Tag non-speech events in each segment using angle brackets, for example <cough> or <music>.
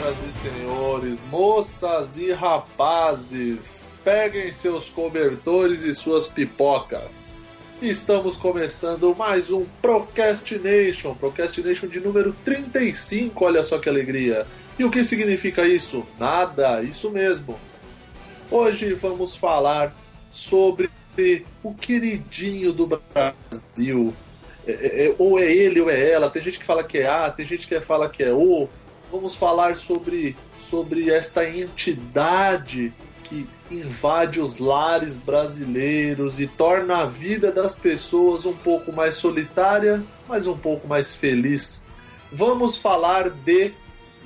Senhoras e senhores, moças e rapazes, peguem seus cobertores e suas pipocas. Estamos começando mais um Procrastination, Procrastination de número 35, olha só que alegria. E o que significa isso? Nada, isso mesmo. Hoje vamos falar sobre o queridinho do Brasil, é, é, é, ou é ele ou é ela. Tem gente que fala que é A, tem gente que fala que é O. Vamos falar sobre, sobre esta entidade que invade os lares brasileiros e torna a vida das pessoas um pouco mais solitária, mas um pouco mais feliz. Vamos falar de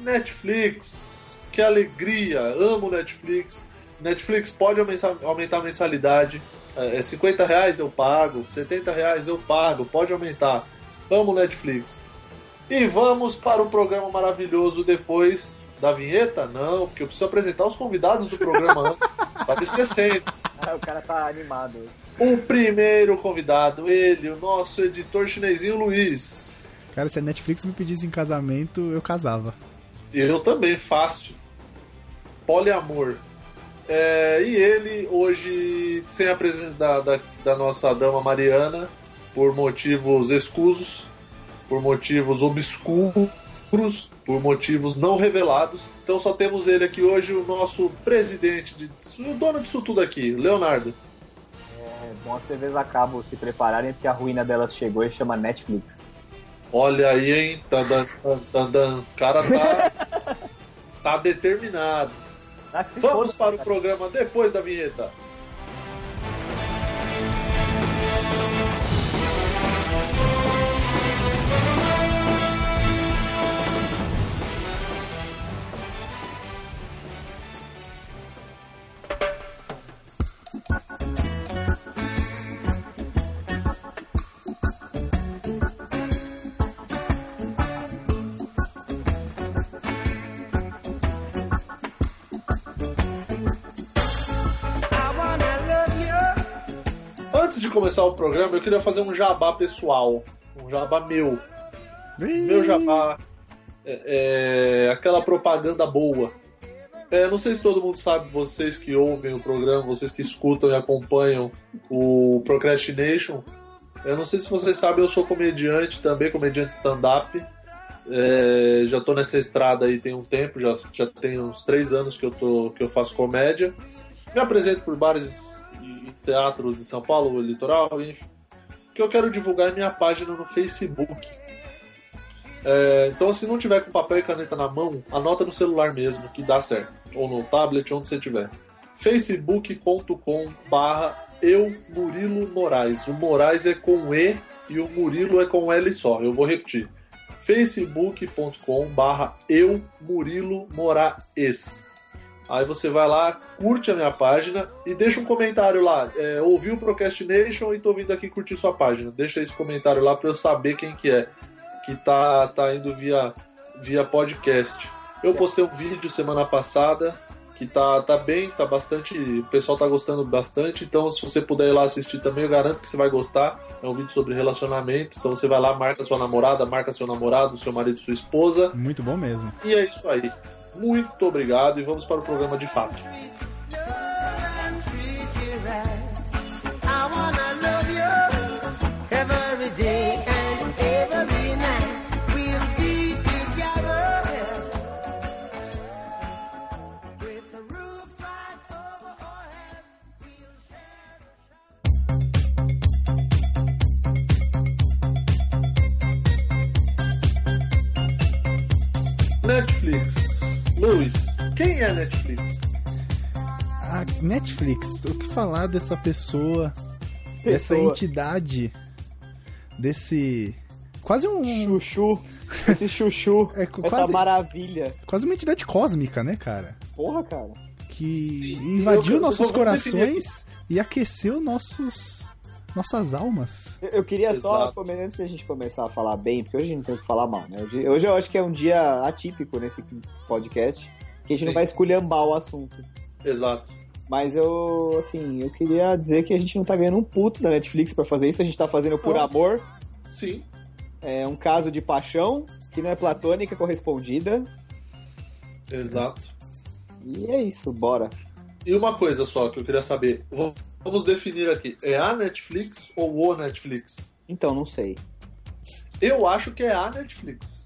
Netflix. Que alegria! Amo Netflix. Netflix pode aumentar a mensalidade é 50 é reais eu pago, 70 reais eu pago, pode aumentar. Vamos Netflix. E vamos para o programa maravilhoso depois da vinheta? Não, porque eu preciso apresentar os convidados do programa antes. <laughs> tá me esquecendo. Ah, o cara tá animado. O primeiro convidado, ele, o nosso editor chinesinho Luiz. Cara, se a Netflix me pedisse em casamento, eu casava. Eu também, fácil. Poliamor. É, e ele, hoje, sem a presença da, da, da, nossa dama Mariana, por motivos escusos, por motivos obscuros, por motivos não revelados. Então só temos ele aqui hoje, o nosso presidente, de, o dono disso tudo aqui, Leonardo. É bom as TVs a cabo se prepararem, porque a ruína delas chegou e chama Netflix. Olha aí, hein? Tandan, tandan, O cara tá, <laughs> tá determinado. Vamos para o programa depois da vinheta. Começar o programa, eu queria fazer um jabá pessoal. Um jabá meu. Meu jabá. É, é, aquela propaganda boa. É, não sei se todo mundo sabe, vocês que ouvem o programa, vocês que escutam e acompanham o Procrastination. Eu não sei se vocês sabem, eu sou comediante também, comediante stand-up. É, já tô nessa estrada aí tem um tempo, já, já tem uns três anos que eu, tô, que eu faço comédia. Me apresento por bares teatros de São Paulo, litoral, enfim. Que eu quero divulgar minha página no Facebook. É, então, se não tiver com papel e caneta na mão, anota no celular mesmo, que dá certo. Ou no tablet, onde você tiver. facebook.com barra eu Murilo Moraes. O Moraes é com E e o Murilo é com L só. Eu vou repetir. facebook.com barra eu Murilo Moraes. Aí você vai lá, curte a minha página e deixa um comentário lá. É, ouvi o Procrastination e tô vindo aqui curtir sua página. Deixa esse comentário lá para eu saber quem que é que tá, tá indo via, via podcast. Eu postei um vídeo semana passada que tá, tá bem, tá bastante. O pessoal tá gostando bastante. Então, se você puder ir lá assistir também, eu garanto que você vai gostar. É um vídeo sobre relacionamento. Então você vai lá, marca sua namorada, marca seu namorado, seu marido, sua esposa. Muito bom mesmo. E é isso aí. Muito obrigado e vamos para o programa de fato. Netflix Luiz, quem é a Netflix? A Netflix, o que falar dessa pessoa, pessoa. dessa entidade, desse. Quase um. Chuchu. Esse chuchu. <laughs> é, quase, essa maravilha. Quase uma entidade cósmica, né, cara? Porra, cara. Que Sim. invadiu eu, nossos corações e aqueceu nossos nossas almas. Eu, eu queria Exato. só, antes da gente começar a falar bem, porque hoje a gente não tem que falar mal, né? Hoje, hoje eu acho que é um dia atípico nesse podcast, que a gente Sim. não vai esculhambar o assunto. Exato. Mas eu, assim, eu queria dizer que a gente não tá ganhando um puto da Netflix para fazer isso, a gente tá fazendo por amor. Sim. É um caso de paixão, que não é platônica, correspondida. Exato. E é isso, bora. E uma coisa só que eu queria saber. Vamos definir aqui. É a Netflix ou o Netflix? Então, não sei. Eu acho que é a Netflix.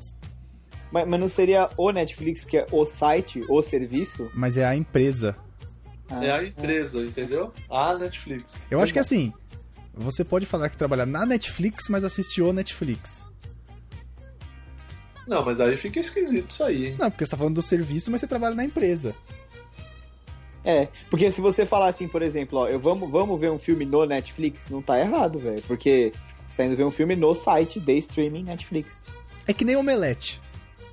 Mas, mas não seria o Netflix, porque é o site, o serviço? Mas é a empresa. Ah, é a empresa, entendeu? A Netflix. Eu acho que assim, você pode falar que trabalha na Netflix, mas assiste o Netflix. Não, mas aí fica esquisito isso aí, hein? Não, porque você tá falando do serviço, mas você trabalha na empresa. É, porque se você falar assim, por exemplo, ó, eu vamos, vamos ver um filme no Netflix, não tá errado, velho. Porque você tá indo ver um filme no site de streaming Netflix. É que nem omelete.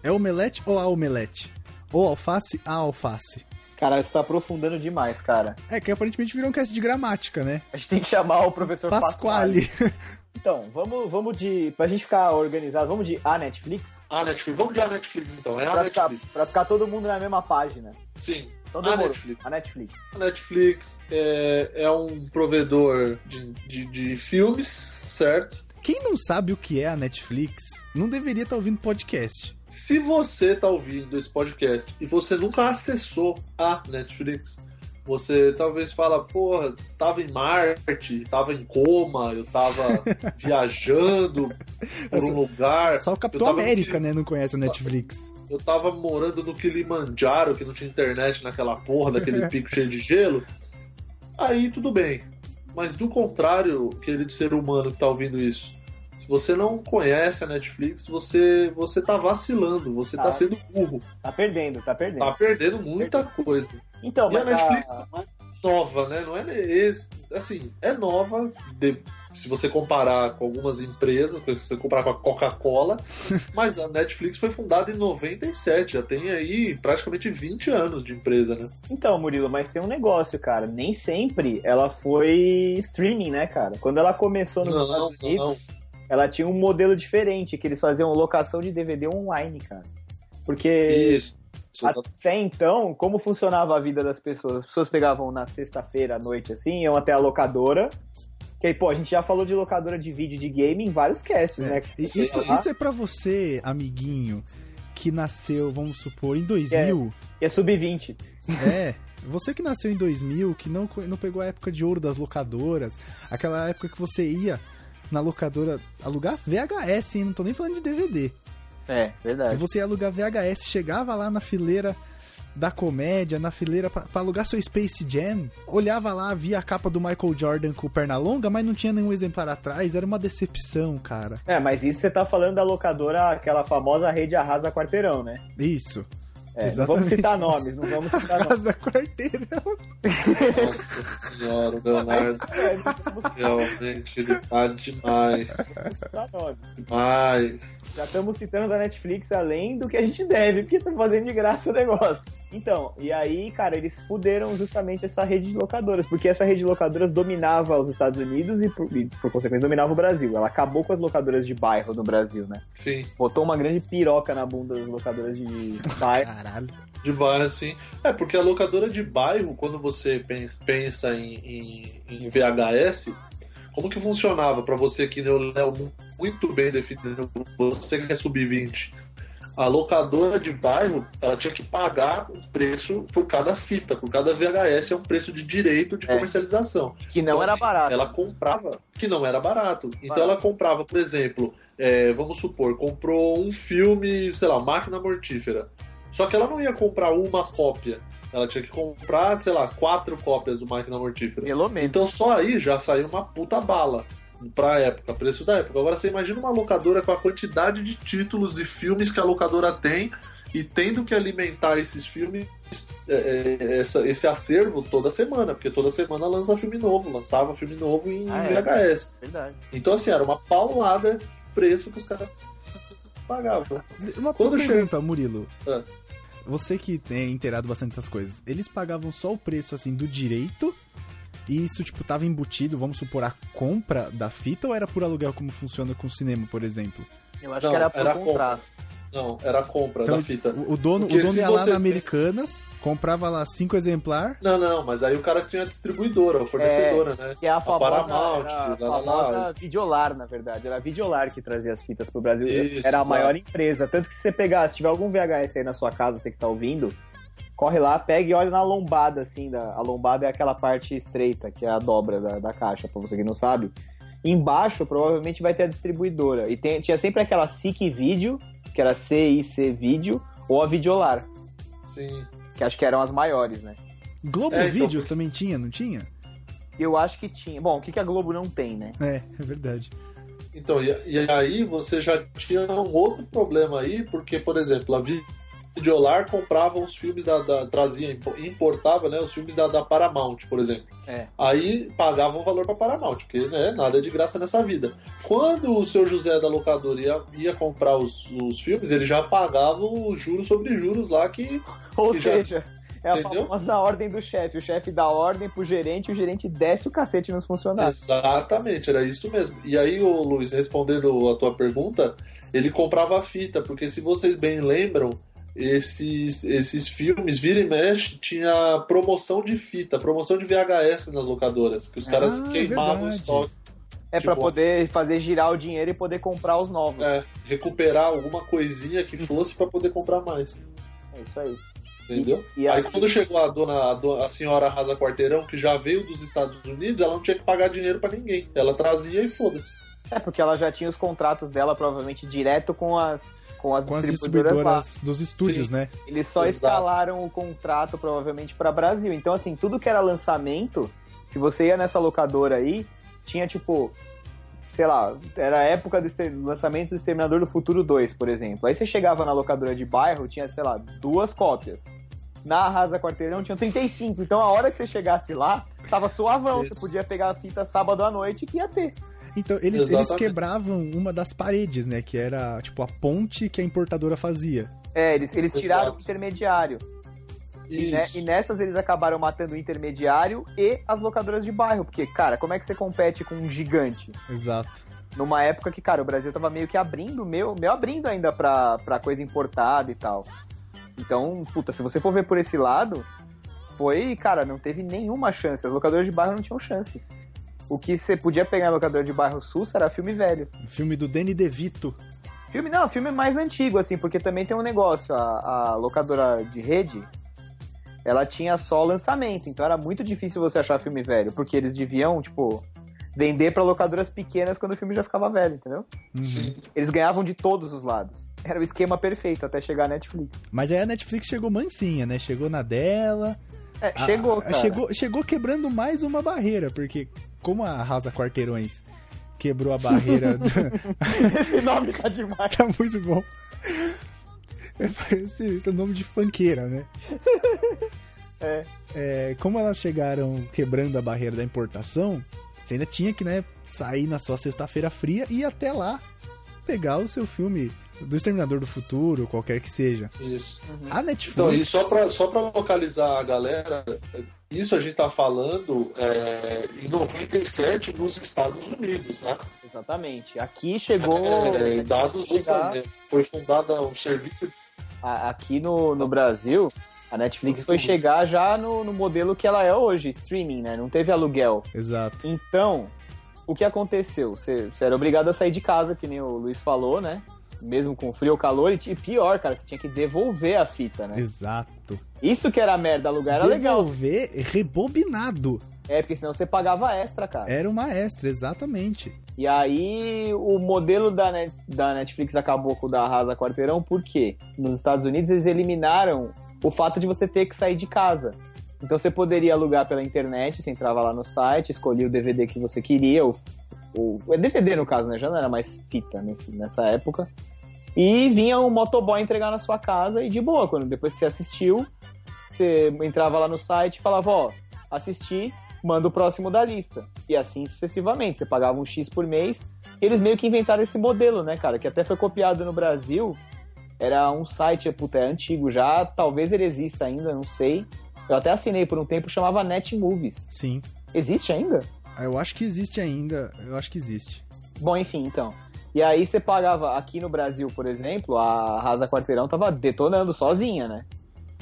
É omelete ou a omelete? Ou alface a alface? Cara, você tá aprofundando demais, cara. É que aparentemente virou um cast de gramática, né? A gente tem que chamar o professor Pasquale. Pasquale. <laughs> Então, vamos, vamos de. Pra gente ficar organizado, vamos de a Netflix? A Netflix. Vamos de a Netflix então. É a pra Netflix. Ficar, pra ficar todo mundo na mesma página. Sim. Então, a Netflix. A Netflix. A Netflix é, é um provedor de, de, de filmes, certo? Quem não sabe o que é a Netflix não deveria estar tá ouvindo podcast. Se você está ouvindo esse podcast e você nunca acessou a Netflix, você talvez fala, porra, tava em Marte, tava em coma, eu tava <laughs> viajando por um lugar. Só o Capitão América, no... né, não conhece a Netflix. Eu tava morando no Kilimanjaro, que não tinha internet naquela porra, daquele <laughs> pico cheio de gelo. Aí tudo bem. Mas do contrário, querido ser humano que tá ouvindo isso, se você não conhece a Netflix, você, você tá vacilando, você tá, tá sendo burro. Tá perdendo, tá perdendo. Tá perdendo muita coisa. Então, e mas a Netflix a... não é nova, né? Não é esse, assim, é nova. De, se você comparar com algumas empresas, se você comparar com a Coca-Cola, <laughs> mas a Netflix foi fundada em 97, já tem aí praticamente 20 anos de empresa, né? Então, Murilo, mas tem um negócio, cara. Nem sempre ela foi streaming, né, cara? Quando ela começou nos não, Estados Unidos, não ela tinha um modelo diferente, que eles faziam locação de DVD online, cara. Porque Isso. até então, como funcionava a vida das pessoas? As pessoas pegavam na sexta-feira à noite, assim, iam até a locadora. Que aí, pô, a gente já falou de locadora de vídeo de game em vários casts, é. né? Isso, isso é para você, amiguinho, que nasceu, vamos supor, em 2000. É, é sub-20. É. Você que nasceu em 2000, que não, não pegou a época de ouro das locadoras, aquela época que você ia na locadora alugar VHS, hein? Não tô nem falando de DVD. É, verdade. E você ia alugar VHS, chegava lá na fileira da comédia, na fileira para alugar seu Space Jam, olhava lá, via a capa do Michael Jordan com perna longa, mas não tinha nenhum exemplar atrás, era uma decepção, cara. É, mas isso você tá falando da locadora, aquela famosa rede arrasa quarteirão, né? Isso. É, não vamos citar nomes, não vamos citar nomes. Casa Quarteirão. Nossa senhora, Leonardo. Realmente, ele tá demais. Demais. Já estamos citando da Netflix além do que a gente deve, porque estamos fazendo de graça o negócio. Então, e aí, cara, eles fuderam justamente essa rede de locadoras, porque essa rede de locadoras dominava os Estados Unidos e, por, e, por consequência, dominava o Brasil. Ela acabou com as locadoras de bairro no Brasil, né? Sim. Botou uma grande piroca na bunda das locadoras de bairro. Caralho. De bairro, sim. É, porque a locadora de bairro, quando você pensa em, em, em VHS, como que funcionava para você que o Léo muito bem definido, você que é sub-20? a locadora de bairro ela tinha que pagar um preço por cada fita, por cada VHS é um preço de direito de é. comercialização. Que não então, era assim, barato. Ela comprava, que não era barato. Então barato. ela comprava, por exemplo, é, vamos supor, comprou um filme, sei lá, Máquina Mortífera. Só que ela não ia comprar uma cópia. Ela tinha que comprar, sei lá, quatro cópias do Máquina Mortífera. Pelo menos. Então só aí já saiu uma puta bala pra época, preço da época. Agora você imagina uma locadora com a quantidade de títulos e filmes que a locadora tem e tendo que alimentar esses filmes, é, é, essa, esse acervo toda semana, porque toda semana lança filme novo, lançava filme novo em ah, é. VHS. Verdade. Então, assim, era uma paulada de preço que os caras pagavam. Uma Quando pergunta, chega... Murilo. Você que tem inteirado bastante essas coisas, eles pagavam só o preço assim do direito e isso, tipo, tava embutido, vamos supor, a compra da fita ou era por aluguel como funciona com o cinema, por exemplo? Eu acho não, que era por era contrato. Não, era a compra Então, da fita. O o dono, o Porque dono se ia lá na Americanas, comprava lá cinco exemplar. Não, não, mas aí o cara tinha a distribuidora, a fornecedora, né? Que é a famosa, Paramount, era a lá, lá, famosa lá. Videolar, na verdade. Era a Videolar que trazia as fitas pro Brasil. Isso, era a exato. maior empresa. Tanto que se você pegar, se tiver algum VHS aí na sua casa, você que tá ouvindo, corre lá, pega e olha na lombada, assim. Da, a lombada é aquela parte estreita, que é a dobra da, da caixa, pra você que não sabe. Embaixo, provavelmente, vai ter a distribuidora. E tem- tinha sempre aquela SIC Video, que era CIC Video, ou a Videolar, Sim. que acho que eram as maiores, né? Globo É, então, Vídeos também tinha, não tinha? Eu acho que tinha. Bom, o que, que a Globo não tem, né? É, é verdade. Então, e, e aí você já tinha um outro problema aí, porque, por exemplo, a Videolar comprava os filmes da, da trazia, impo- importava, né, os filmes da, da Paramount, por exemplo. É. Aí pagava um valor para Paramount, porque né, nada é de graça nessa vida. Quando o seu José da locadora ia, ia comprar os, os filmes, ele já pagava os juros sobre juros lá que <laughs> Ou Que já- seja, é a Entendeu? famosa ordem do chefe. O chefe dá ordem pro gerente, o gerente desce o cacete nos funcionários. Exatamente, era isso mesmo. E aí, o Luiz, respondendo a tua pergunta, ele comprava a fita, porque se vocês bem lembram, esses, esses filmes, vira e mexe, tinha promoção de fita, promoção de VHS nas locadoras, que os caras Ah, queimavam o verdade. estoque. É Tipo, pra poder fazer girar o dinheiro e poder comprar os novos. É, É, recuperar alguma coisinha que fosse para poder comprar mais. isso aí. Entendeu? E Aí a- quando chegou a dona, a do- a senhora Rasa Quarteirão, que já veio dos Estados Unidos, ela não tinha que pagar dinheiro para ninguém. Ela trazia e foda-se. É porque ela já tinha os contratos dela, provavelmente, direto com as, com as Com as distribuidoras lá. distribuidoras dos estúdios, Sim. né? Eles só Exato. escalaram o contrato, provavelmente, pra Brasil. Então, assim, tudo que era lançamento, se você ia nessa locadora aí, tinha tipo. Sei lá, era a época do lançamento do Exterminador do Futuro 2, por exemplo. Aí você chegava na locadora de bairro, tinha, sei lá, duas cópias. Na Arrasa Quarteirão tinha 35. Então a hora que você chegasse lá, tava suavão. Isso. Você podia pegar a fita sábado à noite que ia ter. Então, eles, eles quebravam uma das paredes, né? Que era, tipo, a ponte que a importadora fazia. É, eles, eles tiraram Exato. o intermediário. E, Isso. e nessas eles acabaram matando o intermediário e as locadoras de bairro. Porque, cara, como é que você compete com um gigante? Exato. Numa época que, cara, o Brasil tava meio que abrindo, meio, meio abrindo ainda pra, pra coisa importada e tal. Então, puta, se você for ver por esse lado, foi, cara, não teve nenhuma chance. As locadoras de bairro não tinham chance. O que você podia pegar na locadora de bairro sul era filme velho. Filme do Danny DeVito. Filme, não, filme mais antigo, assim, porque também tem um negócio. A, a locadora de rede, ela tinha só lançamento, então era muito difícil você achar filme velho, porque eles deviam, tipo, vender pra locadoras pequenas quando o filme já ficava velho, entendeu? Uhum. Sim. Eles ganhavam de todos os lados. Era o esquema perfeito até chegar a Netflix. Mas aí a Netflix chegou mansinha, né? Chegou na dela. É, A- chegou, a- cara. Chegou, chegou quebrando mais uma barreira, porque como a Rasa Quarteirões quebrou a barreira. do- <laughs> Esse nome tá demais. tá muito bom. Esse, esse é o nome de funkeira, né? É. É, como elas chegaram quebrando a barreira da importação, você ainda tinha que, né, sair na sua sexta-feira fria e ir até lá pegar o seu filme do Exterminador do Futuro, qualquer que seja. Isso. A Netflix. Então, e só pra, só pra localizar a galera, isso a gente tá falando é, em 97 nos Estados Unidos, né? Exatamente. Aqui chegou. É, dados do chegar- foi fundada um serviço aqui no, no Brasil, a Netflix foi chegar já no, no modelo que ela é hoje, streaming, né? Não teve aluguel. Exato. Então, o que aconteceu? Você, você era obrigado a sair de casa, que nem o Luiz falou, né? Mesmo com frio ou calor, e pior, cara, você tinha que devolver a fita, né? Exato. Isso que era merda, alugar era legal. Devolver rebobinado. É, porque senão você pagava extra, cara. Era uma extra, exatamente. E aí o modelo da, Net- da Netflix acabou com o da Arrasa Quarteirão, por quê? Nos Estados Unidos eles eliminaram o fato de você ter que sair de casa. Então você poderia alugar pela internet, você entrava lá no site, escolhia o DVD que você queria, o, o é DVD no caso, né? Já não era mais fita nesse- nessa época. E vinha um motoboy entregar na sua casa e de boa, quando depois que você assistiu, você entrava lá no site e falava, ó, assisti, manda o próximo da lista. E assim sucessivamente. Você pagava um X por mês. Eles meio que inventaram esse modelo, né, cara? Que até foi copiado no Brasil. Era um site, puta, é antigo já. Talvez ele exista ainda, não sei. Eu até assinei por um tempo, chamava Net Movies. Sim. Existe ainda? Eu acho que existe ainda. Eu acho que existe. Bom, enfim, então. E aí você pagava, aqui no Brasil, por exemplo, a Rasa Quarteirão tava detonando sozinha, né?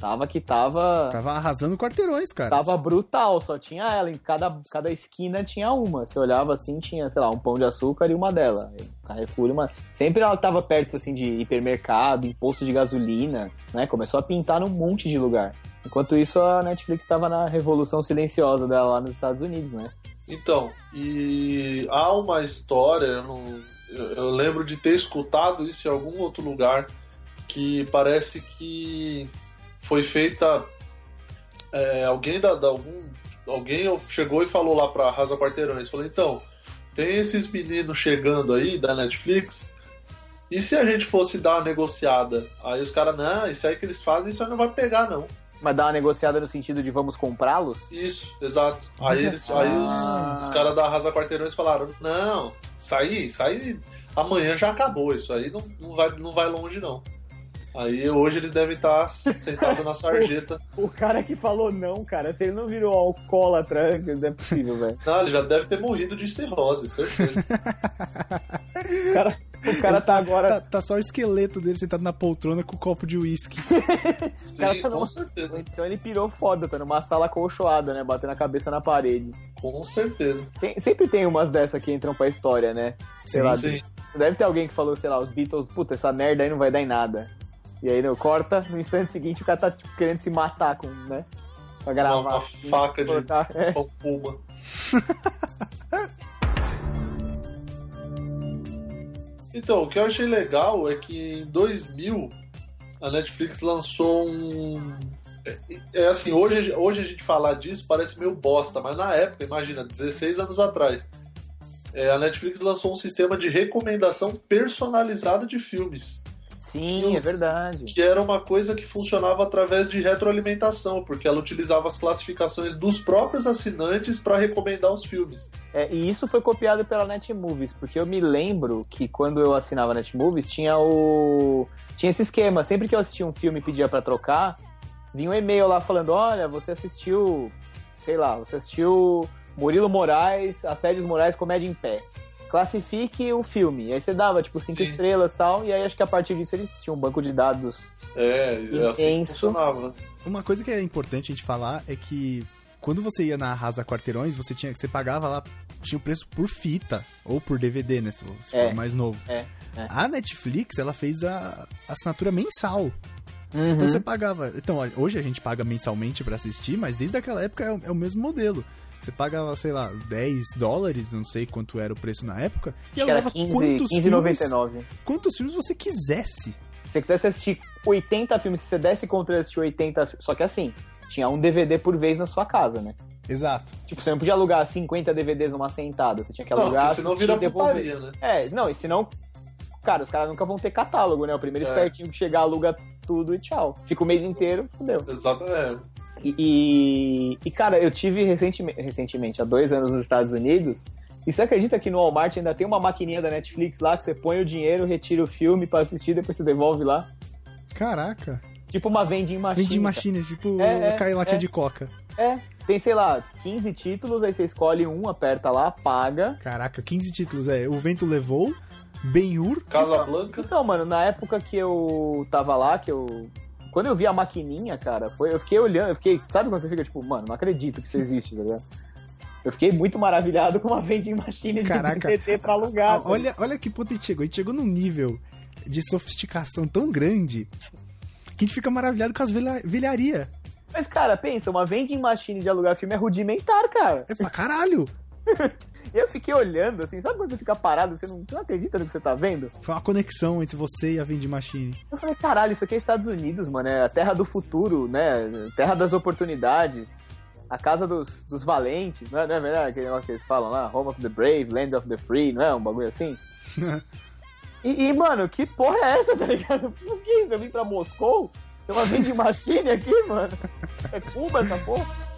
Tava que tava. Tava arrasando quarteirões, cara. Tava brutal, só tinha ela. Em cada, cada esquina tinha uma. Você olhava assim, tinha, sei lá, um pão de açúcar e uma dela. Carrefour, uma. Sempre ela tava perto, assim, de hipermercado, imposto de gasolina, né? Começou a pintar num monte de lugar. Enquanto isso, a Netflix estava na revolução silenciosa dela lá nos Estados Unidos, né? Então, e há uma história, eu, não, eu, lembro de ter escutado isso em algum outro lugar, que parece que foi feita. É, alguém da, da, algum alguém chegou e falou lá pra Rasa Quarteirões, falou, então, tem esses meninos chegando aí da Netflix, e se a gente fosse dar uma negociada? Aí os caras, não, isso aí que eles fazem, isso aí não vai pegar, não. Mas dar uma negociada no sentido de vamos comprá-los? Isso, exato. Aí, eles, aí os, os caras da Rasa Quarteirões falaram, não, isso aí, amanhã já acabou, isso aí não, não, vai, não vai longe, não. Aí hoje eles devem estar sentados na <laughs> sarjeta. o, o, cara que falou não, cara, se ele não virou alcoólatra, não é possível, velho. Não, ele já deve ter morrido de cirrose, certeza. <laughs> cara, o cara tá agora. Tá, tá, só o esqueleto dele sentado na poltrona com um copo de uísque. <laughs> Sim, cara tá com numa... certeza. Então ele pirou foda, tá numa sala colchoada, né? Batendo a cabeça na parede. Com certeza. Tem, sempre tem umas dessas que entram pra história, né? Sei sim, lá, sim. Deve ter alguém que falou, sei lá, os Beatles, puta, essa merda aí não vai dar em nada. E aí, não, corta, no instante seguinte o cara tá tipo, querendo se matar com, né? Pra gravar. Uma, uma faca de é. puma. <laughs> então, o que eu achei legal é que em 2000 a Netflix lançou um. É, é assim, hoje, hoje a gente falar disso parece meio bosta, mas na época, imagina, 16 anos atrás, é, a Netflix lançou um sistema de recomendação personalizada de filmes. Sim, é verdade. Que era uma coisa que funcionava através de retroalimentação, porque ela utilizava as classificações dos próprios assinantes para recomendar os filmes. É, e isso foi copiado pela Netmovies, porque eu me lembro que quando eu assinava Netmovies tinha o tinha esse esquema, sempre que eu assistia um filme e pedia para trocar, vinha um e-mail lá falando: "Olha, você assistiu, sei lá, você assistiu Murilo Moraes, Assédios Moraes Comédia em Pé" classifique o filme. E aí você dava, tipo, cinco Sim. estrelas e tal, e aí acho que a partir disso ele tinha um banco de dados é, é assim funcionava. Uma coisa que é importante a gente falar é que quando você ia na Arrasa Quarteirões, você tinha que você pagava lá tinha o preço por fita ou por DVD, né, se, se é, for mais novo. É, é. A Netflix, ela fez a assinatura mensal. Uhum. Então você pagava. Então, hoje a gente paga mensalmente para assistir, mas desde aquela época é o, é o mesmo modelo. Você pagava, sei lá, 10 dólares, não sei quanto era o preço na época, e ela dava 15, quantos 15, filmes, 99. quantos filmes você quisesse. Se você quisesse assistir 80 filmes, se você desse contra assistir 80 Só que assim, tinha um DVD por vez na sua casa, né? Exato. Tipo, você não podia alugar 50 DVDs numa sentada, você tinha que alugar. Não, senão vira putaria, né? É, não, e senão. Cara, os caras nunca vão ter catálogo, né? O primeiro é. espertinho que chegar aluga tudo e tchau. Fica o mês inteiro, fudeu. Exatamente. E, e, cara, eu tive recentemente, recentemente, há dois anos nos Estados Unidos. E você acredita que no Walmart ainda tem uma maquininha da Netflix lá que você põe o dinheiro, retira o filme para assistir, depois você devolve lá? Caraca. Tipo uma vending machine. Vending machine, tipo é, é, cai latinha é, de coca. É, tem, sei lá, 15 títulos, aí você escolhe um, aperta lá, paga. Caraca, 15 títulos, é. O vento levou, Ben-Hur. Casa Blanca. Então, mano, na época que eu tava lá, que eu quando eu vi a maquininha, cara, foi, eu fiquei olhando, eu fiquei, sabe quando você fica tipo, mano, não acredito que isso existe, tá ligado? Eu fiquei muito maravilhado com uma vending machine Caraca, de DVD pra alugar. A, olha, olha que ponto a gente chegou. A gente chegou num nível de sofisticação tão grande que a gente fica maravilhado com as velharia. Mas, cara, pensa, uma vending machine de alugar filme é rudimentar, cara. É pra caralho. <laughs> E eu fiquei olhando, assim, sabe quando você fica parado, você não, você não acredita no que você tá vendo? Foi uma conexão entre você e a Vending Machine. Eu falei, caralho, isso aqui é Estados Unidos, mano, é a terra do futuro, né? Terra das oportunidades. A casa dos, dos valentes, não é, não é verdade aquele negócio que eles falam lá? Home of the brave, land of the free, não é um bagulho assim? <laughs> e, e, mano, que porra é essa, tá ligado? <laughs> Por que isso? Eu vim pra Moscou? Tem uma vending machine aqui, mano? É Cuba essa porra?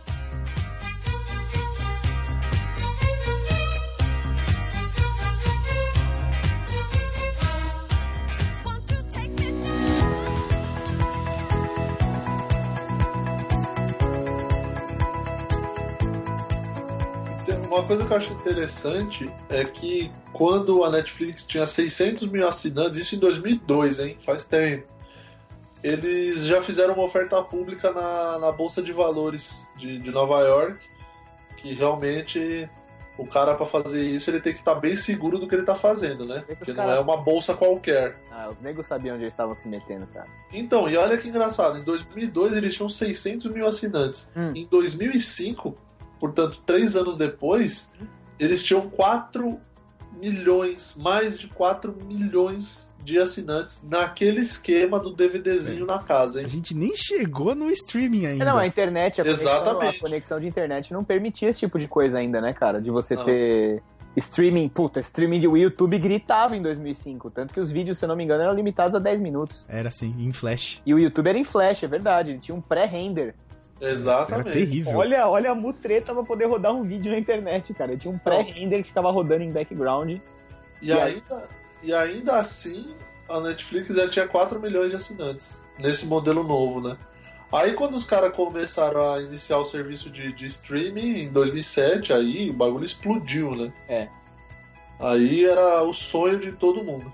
Uma coisa que eu acho interessante é que quando a Netflix tinha 600 mil assinantes, isso em 2002, hein? Faz tempo. Eles já fizeram uma oferta pública na, na Bolsa de Valores de, de Nova York, que realmente o cara para fazer isso ele tem que estar tá bem seguro do que ele está fazendo, né? Porque não é uma bolsa qualquer. Ah, os negros sabiam onde eles estavam se metendo, cara. Então, e olha que engraçado, em 2002 eles tinham 600 mil assinantes. Hum. Em 2005, portanto, três anos depois, eles tinham 4 milhões, mais de 4 milhões de assinantes naquele esquema do DVDzinho é. na casa, hein? A gente nem chegou no streaming ainda. Não, a internet, a conexão, a conexão, de internet não permitia esse tipo de coisa ainda, né, cara? De você não. ter streaming, puta, streaming de YouTube gritava em 2005, tanto que os vídeos, se eu não me engano, eram limitados a 10 minutos. Era assim, em flash. E o YouTube era em flash, é verdade, ele tinha um pré-render. Exatamente. Era terrível. Olha, olha a mutreta pra poder rodar um vídeo na internet, cara. Tinha um pré-render que ficava rodando em background. E, e ainda, e ainda assim, a Netflix já tinha 4 milhões de assinantes nesse modelo novo, né? Aí quando os caras começaram a iniciar o serviço de, de streaming em 2007, aí o bagulho explodiu, né? É. Aí era o sonho de todo mundo.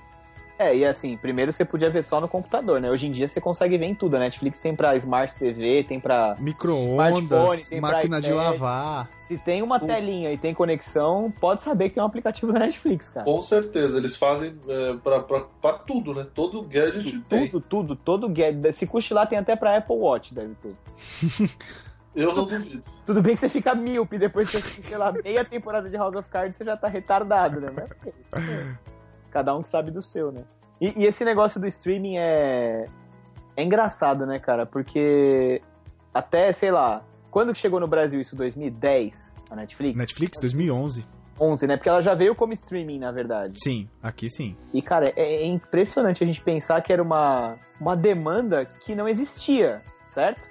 É, e assim, primeiro você podia ver só no computador, né? Hoje em dia você consegue ver em tudo. A Netflix tem pra Smart TV, tem pra micro-ondas, máquina de lavar. Se tem uma telinha e tem conexão, pode saber que tem um aplicativo <laughs> da Netflix, cara. Com certeza, eles fazem é, pra, pra, pra tudo, né? Todo gadget tudo, tem. Tudo, tudo, todo gadget. Se cochilar, tem até pra Apple Watch, deve ter. <laughs> Eu não duvido. Tudo bem que você fica míope depois que você sei lá, meia temporada de House of Cards, você já tá retardado, né? Cada um que sabe do seu, né? E, e, esse negócio do streaming é. É engraçado, né, cara? Porque até, sei lá, quando que chegou no Brasil isso? 2010? A Netflix? Netflix, 2011. 11, né? Porque ela já veio como streaming, na verdade. Sim, aqui sim. E, cara, é, é impressionante a gente pensar que era uma, uma demanda que não existia, certo?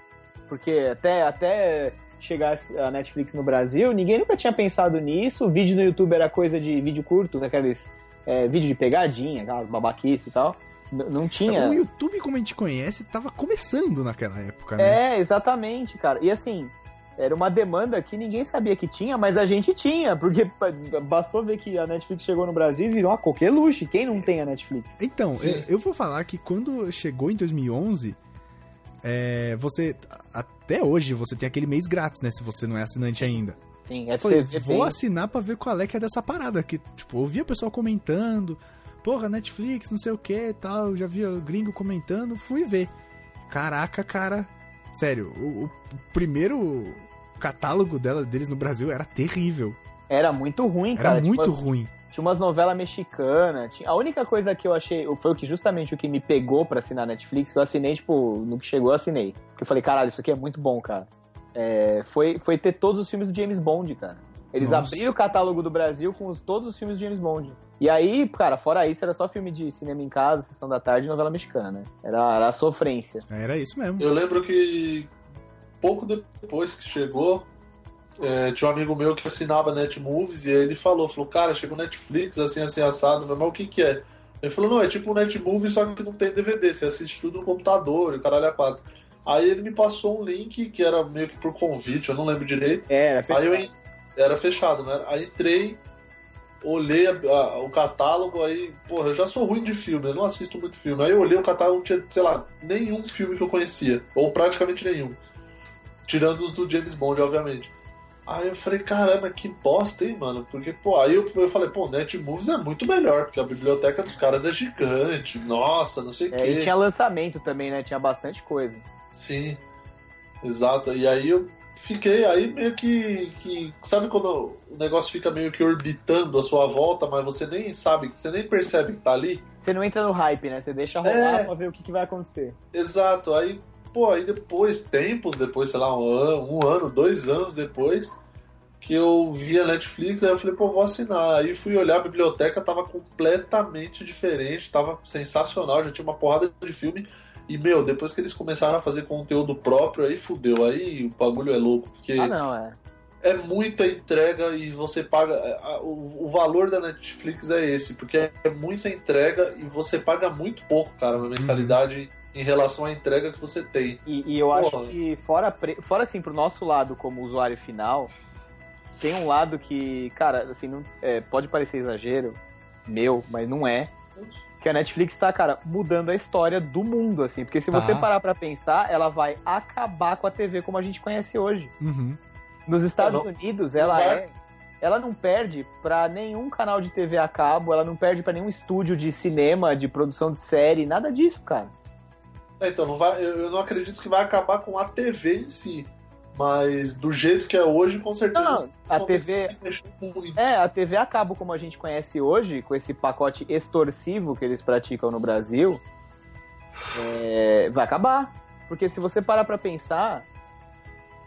Porque até, até chegar a Netflix no Brasil, ninguém nunca tinha pensado nisso. O vídeo no YouTube era coisa de vídeo curto, aqueles é, vídeo de pegadinha, aquelas babaquice e tal. Não tinha. O YouTube, como a gente conhece, tava começando naquela época, né? É, exatamente, cara. E assim, era uma demanda que ninguém sabia que tinha, mas a gente tinha, porque bastou ver que a Netflix chegou no Brasil e virou uma coqueluche. Quem não tem a Netflix? Então, eu, eu, vou falar que quando chegou em 2011, é, você. Até hoje, você tem aquele mês grátis, né? Se você não é assinante ainda. Sim, é Falei, vou assinar pra ver qual é que é dessa parada. Que, tipo, eu via o pessoal comentando, porra, Netflix, não sei o que e tal. Já via o gringo comentando, fui ver. Caraca, cara. Sério, o, o primeiro catálogo dela, deles no Brasil era terrível. Era muito ruim, era cara. Era muito tipo, ruim. Tinha umas novelas mexicanas. Tinha... A única coisa que eu achei. Foi o que justamente o que me pegou para assinar Netflix, que eu assinei, tipo, no que chegou, eu assinei. Porque eu falei, caralho, isso aqui é muito bom, cara é, foi, foi ter todos os filmes do James Bond, cara. Eles Nossa. abriram o catálogo do Brasil com os, todos os filmes do James Bond. E aí, cara, fora isso, era só filme de cinema em casa, sessão da tarde e novela mexicana, né? Era, era a sofrência. Era isso mesmo. Eu lembro que pouco depois que chegou, é, tinha um amigo meu que assinava Netmovies e ele falou, falou, cara, chegou Netflix, assim, assim, assado, mas o que que é? Ele falou, não, é tipo um Netmovie, só que não tem DVD, você assiste tudo no computador, e o caralho é quatro. Aí ele me passou um link que era meio que por convite, eu não lembro direito. É, era fechado. Aí eu, era fechado, né? Aí entrei, olhei a, a, o catálogo, aí, porra, eu já sou ruim de filme, eu não assisto muito filme. Aí eu olhei o catálogo, tinha, sei lá, nenhum filme que eu conhecia, ou praticamente nenhum. Tirando os do James Bond, obviamente. Aí eu falei, caramba, que bosta, hein, mano? Porque, pô, aí eu, eu falei, pô, Netmovies é muito melhor, porque a biblioteca dos caras é gigante, nossa, não sei o é, quê. E tinha lançamento também, né? Tinha bastante coisa. Sim, exato. E aí eu fiquei, aí meio que, que. Sabe quando o negócio fica meio que orbitando a sua volta, mas você nem sabe, você nem percebe que tá ali? Você não entra no hype, né? Você deixa rolar é, pra ver o que, que vai acontecer. Exato. Aí, pô, aí depois, tempos depois, sei lá, um ano, um ano, dois anos depois, que eu vi a Netflix, aí eu falei, pô, vou assinar. Aí fui olhar a biblioteca, tava completamente diferente, tava sensacional, já tinha uma porrada de filme. E, meu, depois que eles começaram a fazer conteúdo próprio, aí fudeu. Aí o bagulho é louco. Porque ah, não, é. É muita entrega e você paga. O, o valor da Netflix é esse, porque é muita entrega e você paga muito pouco, cara, uma mensalidade. Uhum. Em relação à entrega que você tem. E, e eu Porra. acho que, fora, fora assim, pro nosso lado como usuário final, tem um lado que, cara, assim, não, é, pode parecer exagero, meu, mas não é. Que a Netflix tá, cara, mudando a história do mundo, assim. Porque se tá. você parar pra pensar, ela vai acabar com a TV como a gente conhece hoje. Uhum. Nos Estados não, Unidos, ela é. Ela não perde para nenhum canal de TV a cabo, ela não perde para nenhum estúdio de cinema, de produção de série, nada disso, cara. Então, não vai, eu não acredito que vai acabar com a TV em si. Mas do jeito que é hoje, com certeza. Não, não. A TV. É, a TV a cabo como a gente conhece hoje, com esse pacote extorsivo que eles praticam no Brasil, é, vai acabar. Porque se você parar pra pensar,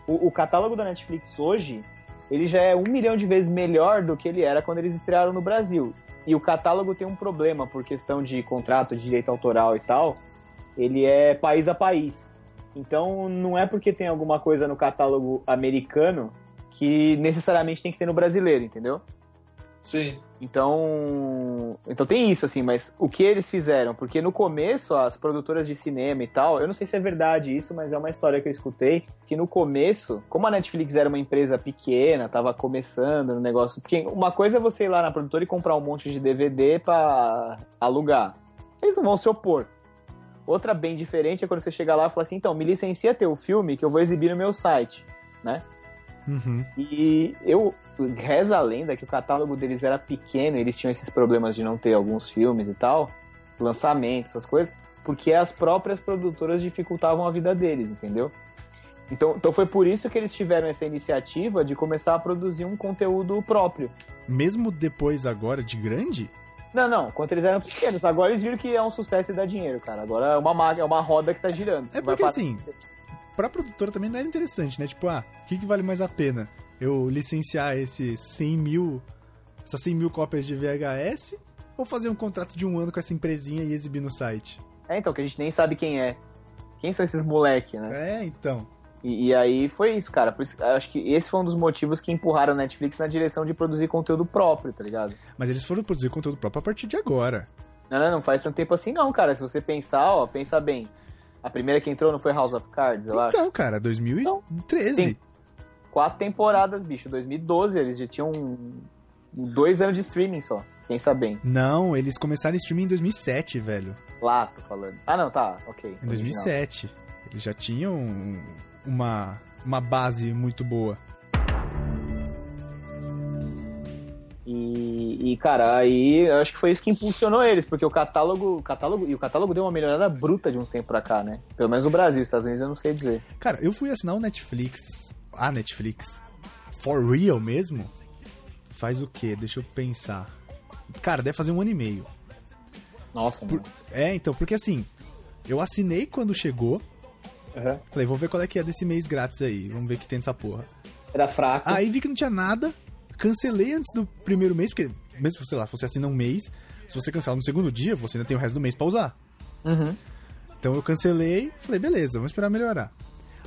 o, o, catálogo da Netflix hoje, ele já é um milhão de vezes melhor do que ele era quando eles estrearam no Brasil. E o catálogo tem um problema por questão de contrato, de direito autoral e tal. Ele é país a país. Então não é porque tem alguma coisa no catálogo americano que necessariamente tem que ter no brasileiro, entendeu? Sim. Então, então tem isso assim, mas o que eles fizeram? Porque no começo as produtoras de cinema e tal, eu não sei se é verdade isso, mas é uma história que eu escutei, que no começo, como a Netflix era uma empresa pequena, tava começando no negócio, porque uma coisa é você ir lá na produtora e comprar um monte de DVD para alugar. Eles não vão se opor. Outra bem diferente é quando você chega lá e fala assim, então, me licencia teu filme que eu vou exibir no meu site, né? Uhum. E eu reza a lenda que o catálogo deles era pequeno, eles tinham esses problemas de não ter alguns filmes e tal, lançamentos, essas coisas, porque as próprias produtoras dificultavam a vida deles, entendeu? Então, então foi por isso que eles tiveram essa iniciativa de começar a produzir um conteúdo próprio. Mesmo depois agora de grande? Não, não, quando eles eram pequenos. Agora eles viram que é um sucesso e dá dinheiro, cara. Agora é uma, é uma roda que tá girando. É porque assim, pra produtora também não era interessante, né? Tipo, ah, o que, que vale mais a pena? Eu licenciar esses 100 mil, essas 100 mil cópias de VHS ou fazer um contrato de um ano com essa empresinha e exibir no site? É, então, que a gente nem sabe quem é. Quem são esses moleque, né? É, então. E, e, aí foi isso, cara. Por isso, acho que esse foi um dos motivos que empurraram a Netflix na direção de produzir conteúdo próprio, tá ligado? Mas eles foram produzir conteúdo próprio a partir de agora. Não, não, não faz tanto tempo assim não, cara. Se você pensar, ó, pensa bem. A primeira que entrou não foi House of Cards, eu então, acho? Então, cara, 2013. Tem quatro temporadas, bicho. 2012, eles já tinham dois anos de streaming só. Pensa bem. Não, eles começaram streaming em 2007, velho. Lá, tô falando. Ah, não, tá, ok. Em 2007. Eles já tinham uma, uma base muito boa. E, e, cara, aí eu acho que foi isso que impulsionou eles, porque o catálogo, catálogo. E o catálogo deu uma melhorada bruta de um tempo pra cá, né? Pelo menos no Brasil, Estados Unidos eu não sei dizer. Cara, eu fui assinar o Netflix. A Netflix. For real mesmo? Faz o quê? Deixa eu pensar. Cara, deve fazer um ano e meio. Nossa, Por... É, então, porque assim, eu assinei quando chegou. Uhum. Falei, vou ver qual é que é desse mês grátis aí. Vamos ver o que tem nessa porra. Era fraco. Aí vi que não tinha nada. Cancelei antes do primeiro mês, porque mesmo, sei lá, você assina um mês, se você cancelar no segundo dia, você ainda tem o resto do mês pra usar. Uhum. Então eu cancelei, falei, beleza, vamos esperar melhorar.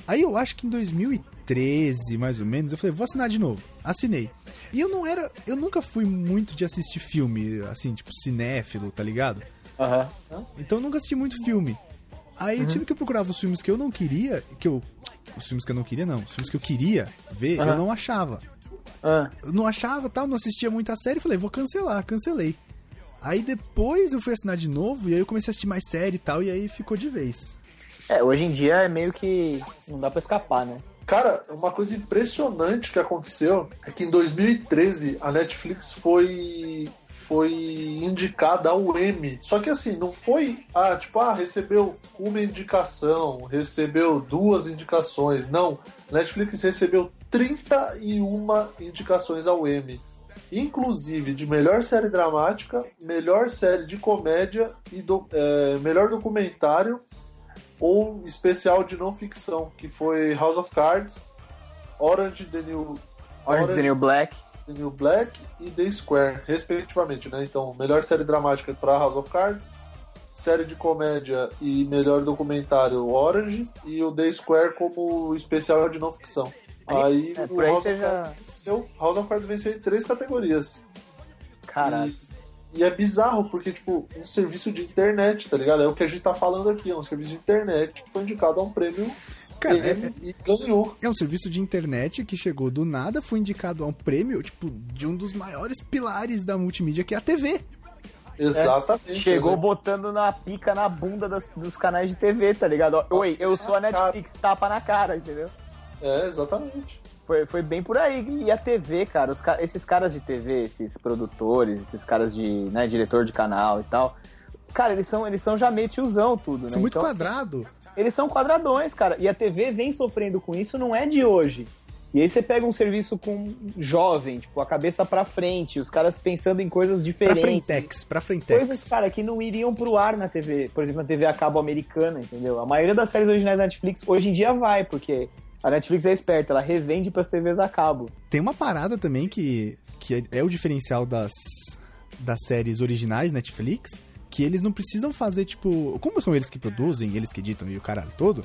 Aí eu acho que em 2013, mais ou menos, eu falei, vou assinar de novo. Assinei. E eu não era. Eu nunca fui muito de assistir filme, assim, tipo, cinéfilo, tá ligado? Uhum. Então eu nunca assisti muito filme. Aí uhum. eu tive que procurar os filmes que eu não queria, que eu. Os filmes que eu não queria, não. Os filmes que eu queria ver, uhum. eu não achava. Uhum. Eu não achava tal, não assistia muita série, falei, vou cancelar, cancelei. Aí depois eu fui assinar de novo, e aí eu comecei a assistir mais série e tal, e aí ficou de vez. É, hoje em dia é meio que. não dá pra escapar, né? Cara, uma coisa impressionante que aconteceu é que em 2013 a Netflix foi foi indicada ao Emmy. Só que assim, não foi, ah, tipo, ah, recebeu uma indicação, recebeu duas indicações. Não, Netflix recebeu 31 indicações ao Emmy. Inclusive de melhor série dramática, melhor série de comédia e do, é, melhor documentário ou especial de não ficção, que foi House of Cards, Orange the New Orange, Orange the New Black The New Black e The Square, respectivamente, né? Então, melhor série dramática para House of Cards, série de comédia e melhor documentário Orange e o The Square como especial de não ficção. Aí, é, o House, of já... venceu, House of Cards venceu em três categorias. Caralho. E, e, é bizarro, porque, tipo, um serviço de internet, tá ligado? É o que a gente tá falando aqui, é um serviço de internet que foi indicado a um prêmio Cara, é, é, e ganhou. É um serviço de internet que chegou do nada, foi indicado a um prêmio, tipo, de um dos maiores pilares da multimídia, que é a TV. Exatamente. É, chegou né? botando na pica na bunda das, dos canais de TV, tá ligado? Oi, eu sou a Netflix, tapa na cara, entendeu? É, exatamente. Foi, foi bem por aí. E a TV, cara, os, esses caras de TV, esses produtores, esses caras de, né, diretor de canal e tal, cara, eles são, eles são já meio tiozão tudo, né? São muito então, assim, quadrado. Assim, eles são quadradões, cara. E a TV vem sofrendo com isso, não é de hoje. E aí você pega um serviço com jovem, tipo, a cabeça pra frente, os caras pensando em coisas diferentes. Pra frentex, pra frentex. Coisas, cara, que não iriam pro ar na TV, por exemplo, na TV a cabo americana, entendeu? A maioria das séries originais da Netflix hoje em dia vai, porque a Netflix é esperta, ela revende pras TVs a cabo. Tem uma parada também que, que é, é o diferencial das, das séries originais Netflix, que eles não precisam fazer, tipo. Como são eles que produzem, eles que editam e o caralho todo,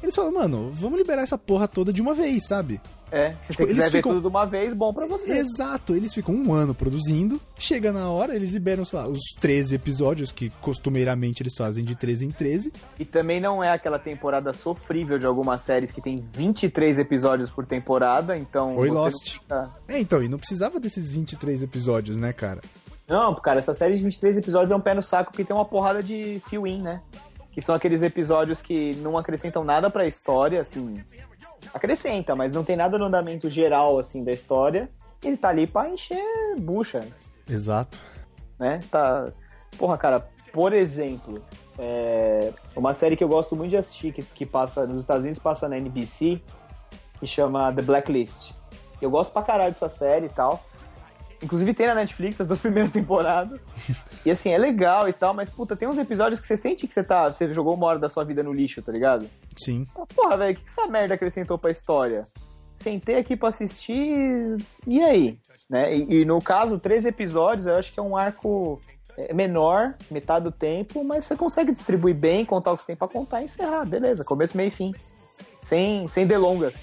eles falam, mano, vamos liberar essa porra toda de uma vez, sabe? É, se tipo, você quiser ficam... ver tudo de uma vez, bom para você. Exato, eles ficam um ano produzindo, chega na hora, eles liberam, sei lá, os 13 episódios, que costumeiramente eles fazem de 13 em 13. E também não é aquela temporada sofrível de algumas séries que tem 23 episódios por temporada, então... Oi, Lost. Fica... É, então, e não precisava desses 23 episódios, né, cara? Não, cara, essa série de 23 episódios é um pé no saco porque tem uma porrada de fill-in, né? Que são aqueles episódios que não acrescentam nada pra história, assim. Acrescenta, mas não tem nada no andamento geral, assim, da história. Ele tá ali pra encher bucha. Exato. Né? Tá. Porra, cara, por exemplo, é... uma série que eu gosto muito de assistir, que, que passa nos Estados Unidos, passa na NBC, que chama The Blacklist. Eu gosto pra caralho dessa série e tal. Inclusive tem na Netflix as duas <laughs> primeiras temporadas. e assim, é legal e tal, mas puta, tem uns episódios que você sente que você tá. Você jogou uma hora da sua vida no lixo, tá ligado? Sim. Porra, velho, o que, que essa merda acrescentou pra história? Sentei aqui pra assistir. E aí? Né? E, e no caso, três episódios, eu acho que é um arco é, menor, metade do tempo, mas você consegue distribuir bem, contar o que você tem pra contar e encerrar, beleza, começo, meio e fim. Sem, sem delongas.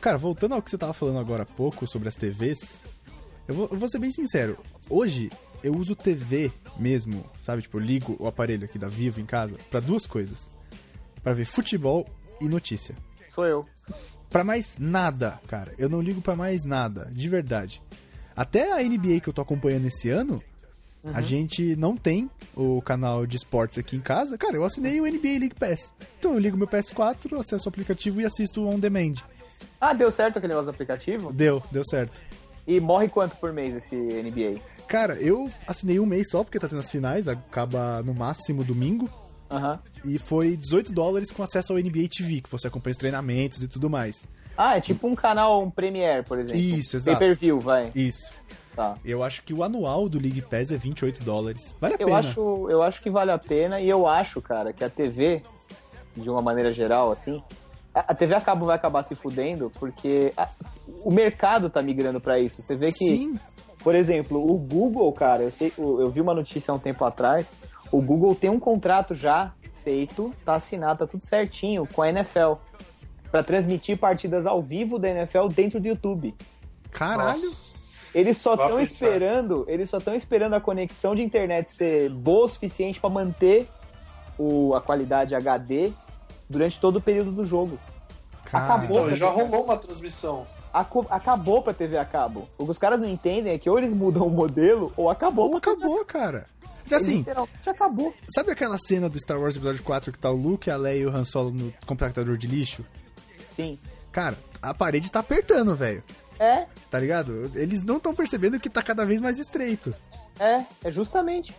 Cara, voltando ao que você tava falando agora há pouco sobre as TVs, eu vou, eu vou ser bem sincero. Hoje, eu uso TV mesmo, sabe? Tipo, eu ligo o aparelho aqui da Vivo em casa para duas coisas. para ver futebol e notícia. Sou eu. Pra mais nada, cara. Eu não ligo para mais nada, de verdade. Até a NBA que eu tô acompanhando esse ano, uhum. a gente não tem o canal de esportes aqui em casa. Cara, eu assinei o NBA League Pass. Então eu ligo meu PS4, acesso o aplicativo e assisto on demand. Ah, deu certo aquele negócio do aplicativo? Deu, deu certo. E morre quanto por mês esse NBA? Cara, eu assinei um mês só, porque tá tendo as finais, acaba no máximo domingo. Uhum. E foi 18 dólares com acesso ao NBA TV, que você acompanha os treinamentos e tudo mais. Ah, é tipo um canal, um Premiere, por exemplo. Isso, exato. Pay-per-view, vai. Isso. Tá. Eu acho que o anual do League Pass é 28 dólares. Vale a eu pena. Acho, eu acho que vale a pena e eu acho, cara, que a TV, de uma maneira geral, assim, a TV a cabo vai acabar se fudendo porque a, o mercado tá migrando para isso. Você vê que, Sim. por exemplo, o Google, cara, eu, sei, eu vi uma notícia há um tempo atrás, o Google tem um contrato já feito, tá assinado, tá tudo certinho com a NFL para transmitir partidas ao vivo da NFL dentro do YouTube. Caralho. Nossa. Eles só estão esperando, eles só estão esperando a conexão de internet ser boa o suficiente para manter o, a qualidade HD durante todo o período do jogo. Acabou. Então, já rolou uma transmissão. Acabou pra TV a cabo. O que os caras não entendem é que ou eles mudam o modelo ou acabou. Ou acabou, cara. Assim, literalmente acabou. Sabe aquela cena do Star Wars Episódio 4 que tá o Luke, a Leia e o Han Solo no compactador de lixo? Sim. Cara, a parede tá apertando, velho. É. Tá ligado? Eles não estão percebendo que tá cada vez mais estreito. É, é justamente.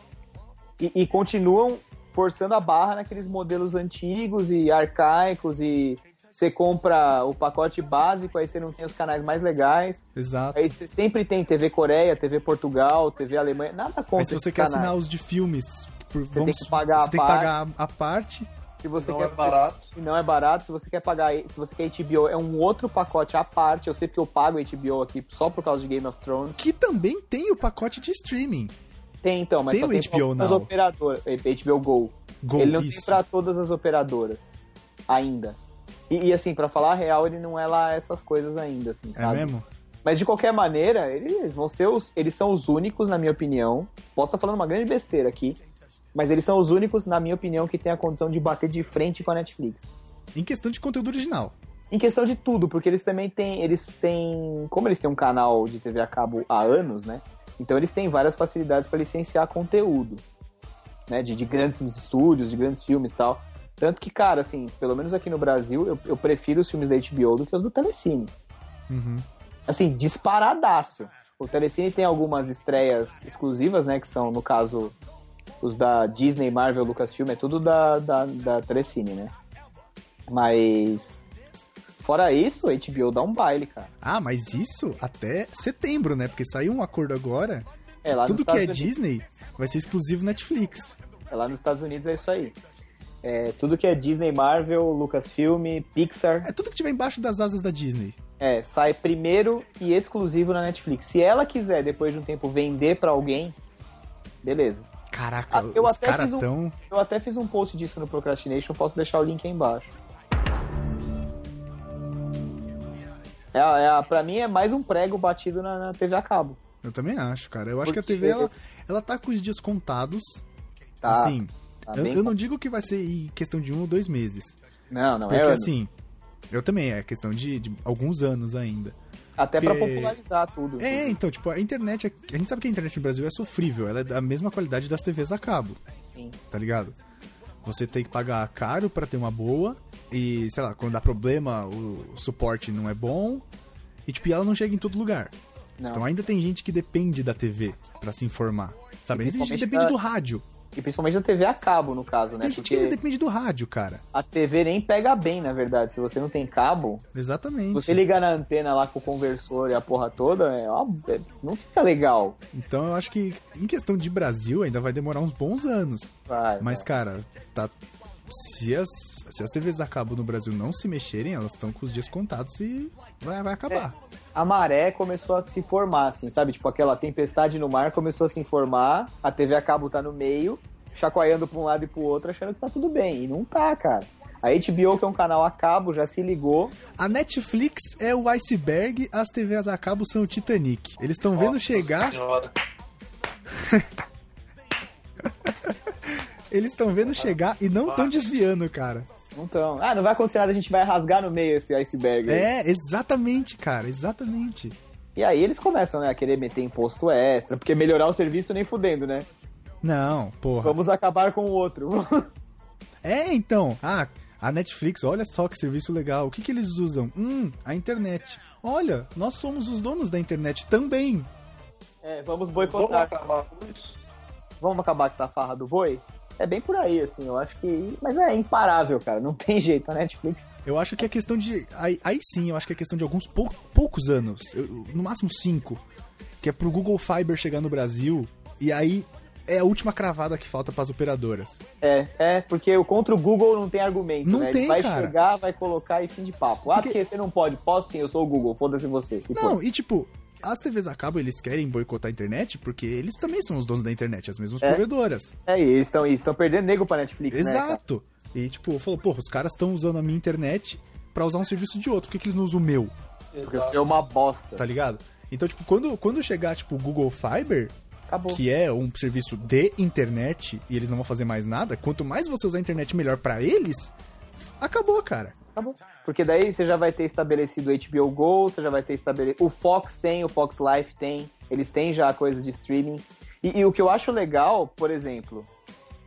E, e continuam forçando a barra naqueles modelos antigos e arcaicos e você compra o pacote básico, aí você não tem os canais mais legais. Exato. Aí você sempre tem TV Coreia, TV Portugal, TV Alemanha, nada contra. Aí se você quer canais. assinar os de filmes, por, você vamos, tem que pagar você a tem parte. que pagar a parte. Se você não quer, é barato. Se não é barato. Se você quer pagar, se você quer HBO, é um outro pacote à parte. Eu sei porque eu pago HBO aqui só por causa de Game of Thrones. Que também tem o pacote de streaming. Tem então, mas tem só o tem HBO as operadoras. HBO Go. Go. Ele não isso. tem pra todas as operadoras. Ainda. E, e, assim, para falar a real, ele não é lá essas coisas ainda, assim, é sabe? mesmo? Mas de qualquer maneira, eles vão ser os. Eles são os únicos, na minha opinião. Posso estar falando uma grande besteira aqui. Mas eles são os únicos, na minha opinião, que tem a condição de bater de frente com a Netflix. Em questão de conteúdo original. Em questão de tudo, porque eles também têm. Eles têm. Como eles têm um canal de TV a cabo há anos, né? Então eles têm várias facilidades para licenciar conteúdo, né? De, de grandes estúdios, de grandes filmes e tal. Tanto que, cara, assim, pelo menos aqui no Brasil, eu, eu prefiro os filmes da HBO do que os do Telecine. Uhum. Assim, disparadaço. O Telecine tem algumas estreias exclusivas, né? Que são, no caso, os da Disney, Marvel, Lucasfilm, é tudo da, da, da Telecine, né? Mas. Fora isso, a HBO dá um baile, cara. Ah, mas isso até setembro, né? Porque saiu um acordo agora. É, lá Tudo que é. Disney vai ser exclusivo Netflix. É, Lá nos Estados Unidos é isso aí. É, tudo que é Disney, Marvel, Lucasfilm, Pixar, É tudo que tiver embaixo das asas da Disney. é, sai primeiro e exclusivo na Netflix. Se ela quiser, depois de um tempo, vender pra alguém, beleza. Caraca, Ah, eu os até caras fiz um- tão. Eu até fiz um post disso no Procrastination, posso deixar o link aí embaixo. É, é, pra mim é mais um prego batido na, na TV a cabo. Eu também acho, cara. Eu acho que a Porque- TV, ela, ela tá com os dias contados. Tá, assim, tá eu, eu não digo que vai ser em questão de um ou dois meses. Não, não Porque é. assim, eu também, é questão de, de alguns anos ainda. até pra porque- popularizar tudo. É, então, tipo, a internet, a gente sabe que a internet no Brasil é sofrível, ela é da mesma qualidade das TVs a cabo, Sim. tá ligado? Você tem que pagar caro pra ter uma boa, e, sei lá, quando dá problema, o, suporte não é bom, e, tipo, ela não chega em todo lugar. Não. Então ainda tem gente que depende da TV pra se informar, sabe? Ainda tem gente que depende da- do rádio. E principalmente da TV a cabo, no caso, né? Tem gente que Porque depende do rádio, cara. a TV nem pega bem, na verdade. Se você não tem cabo, Exatamente. você ligar na antena lá com o conversor e a porra toda, é, ó, é- não fica legal. Então eu acho que em questão de Brasil ainda vai demorar uns bons anos. Vai, Mas, vai. cara, tá. Se as, se as TVs a cabo no Brasil não se mexerem, elas estão com os dias contados e vai, vai acabar. a maré começou a se formar, assim, sabe? Tipo, aquela tempestade no mar começou a se informar, a TV a cabo tá no meio, chacoalhando pra um lado e pro outro, achando que tá tudo bem. E não tá, cara. A HBO, que é um canal a cabo, já se ligou. A Netflix é o iceberg, as TVs a cabo são o Titanic. Eles estão vendo chegar, Senhora. <laughs> eles estão vendo chegar e não estão desviando, cara. Então, ah, não vai acontecer nada, a gente vai rasgar no meio esse iceberg. aí. É, exatamente, cara, exatamente. E aí eles começam, né, a querer meter imposto extra, porque melhorar o serviço nem fudendo, né? Não, porra. Vamos acabar com o outro. <laughs> É, então. Ah, a Netflix, olha só que serviço legal. O que, que eles usam? Hum, a internet. Olha, nós somos os donos da internet também. é, vamos Vamos boicotar. acabar com isso? Vamos acabar com essa farra do boi? É bem por aí, assim, eu acho que. Mas é imparável, cara. Não <laughs> tem jeito. A Netflix. Eu acho que é questão de. Aí, aí sim, eu acho que é questão de alguns pou- poucos anos. eu- no máximo cinco. Que é pro Google Fiber chegar no Brasil. E aí é a última cravada que falta pras operadoras. É, é, porque o contra o Google não tem argumento, Não né? Ele tem, vai cara. chegar, vai colocar e fim de papo. Ah, Porque- porque você não pode. Posso sim, eu sou o Google, foda-se você. Foi? Não, e tipo, as TVs a cabo, eles querem boicotar a internet porque eles também são os donos da internet, as mesmas É. provedodoras. É, e eles estão perdendo nego pra Netflix, né? Exato. E tipo, falou, porra, os caras estão usando a minha internet pra usar um serviço de outro. Por que, que eles não usam o meu? Porque você é uma bosta. Tá ligado? Então, tipo, quando, quando chegar, tipo, o Google Fiber, Acabou. que é um serviço de internet, e eles não vão fazer mais nada, quanto mais você usar a internet melhor pra eles, acabou, cara. Acabou. Porque daí você já vai ter estabelecido o HBO Go, você já vai ter estabelecido. O Fox tem, o Fox Life tem. Eles têm já a coisa de streaming. E, e o que eu acho legal, por exemplo,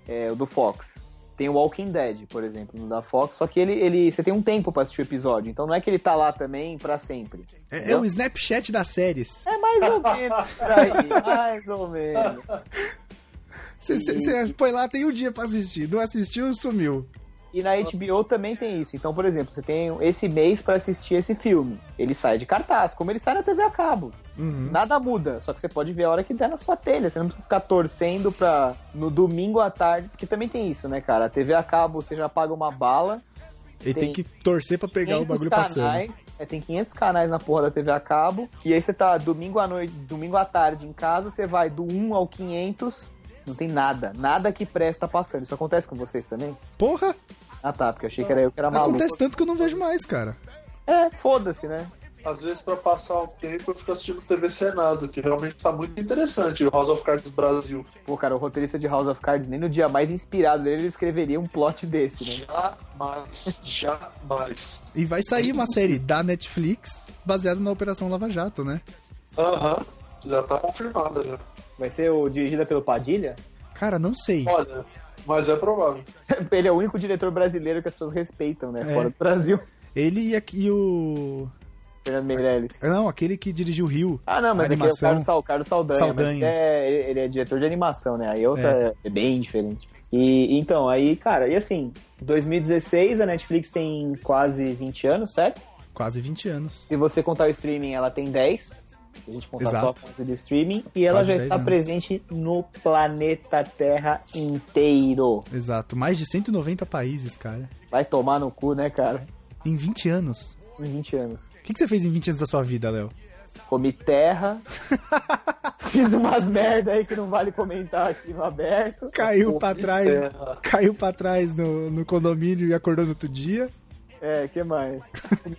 é o do Fox. Tem o Walking Dead, por exemplo, no da Fox, só que ele, ele você tem um tempo pra assistir o episódio, então não é que ele tá lá também pra sempre. É, é o Snapchat das séries. É mais ou menos por aí, mais ou menos. Você põe lá, tem um dia pra assistir. Não assistiu, sumiu. E na HBO também tem isso. Então, por exemplo, você tem esse mês pra assistir esse filme. Ele sai de cartaz, como ele sai na TV a cabo. Uhum. Nada muda, só que você pode ver a hora que der na sua telha. Você não precisa ficar torcendo pra no domingo à tarde, porque também tem isso, né, cara? A TV a cabo você já paga uma bala. Ele tem, Tem que torcer pra pegar o 500 bagulho canais, passando. é, tem 500 canais na porra da TV a cabo. E aí você tá domingo à noite, domingo à tarde em casa, você vai do 1 ao 500, não tem nada, nada que presta passando. Isso acontece com vocês também? Porra, Ah tá, porque eu achei que era eu que era maluco. acontece tanto que eu não vejo mais, cara. É, foda-se, né? Às vezes, pra passar o tempo, eu fico assistindo TV Senado, que realmente tá muito interessante. O House of Cards Brasil. Pô, cara, o roteirista de House of Cards, nem no dia mais inspirado dele, ele escreveria um plot desse, né? Jamais, jamais. E vai sair uma série da Netflix baseada na Operação Lava Jato, né? Aham. Já tá confirmada já. Vai ser o dirigida pelo Padilha? Cara, não sei. Olha, mas é provável. <laughs> Ele é o único diretor brasileiro que as pessoas respeitam, né? É. Fora do Brasil. Ele e, aqui, o. Fernando Meirelles. Não, aquele que dirigiu o Rio. Ah, não, mas A aqui é o. Carlos, Sal, Carlos Saldanha. Saldanha. mas é- ele é diretor de animação, né? Aí outra é, bem diferente. E então, aí, cara, e assim, 2016 a Netflix tem quase 20 anos, certo? Quase 20 anos. Se você contar o streaming, ela tem 10. A gente contar só a fase de streaming. E ela Quase já 10 está anos. presente no planeta Terra inteiro. Exato. Mais de 190 países, cara. Vai tomar no cu, né, cara? Em 20 anos. Em 20 anos. O que, que você fez em 20 anos da sua vida, Léo? Comi terra. <laughs> Fiz umas merda aí que não vale comentar aqui no aberto. Caiu pra trás. terra. Caiu pra trás no, no condomínio e acordou no outro dia. É, que mais?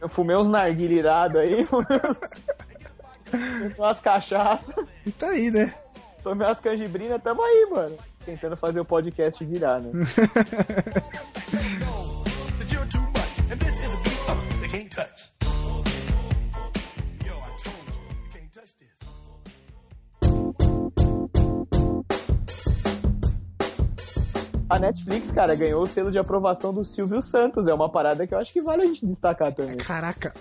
Eu fumei uns narguilha irado aí. <laughs> Umas cachaças. E tá aí, né? Tomei umas canjibrinas. Tamo aí, mano. Tentando fazer o podcast virar, né? <laughs> that A Netflix, cara, ganhou o selo de aprovação do Silvio Santos. É uma parada que eu acho que vale a gente destacar também. Caraca.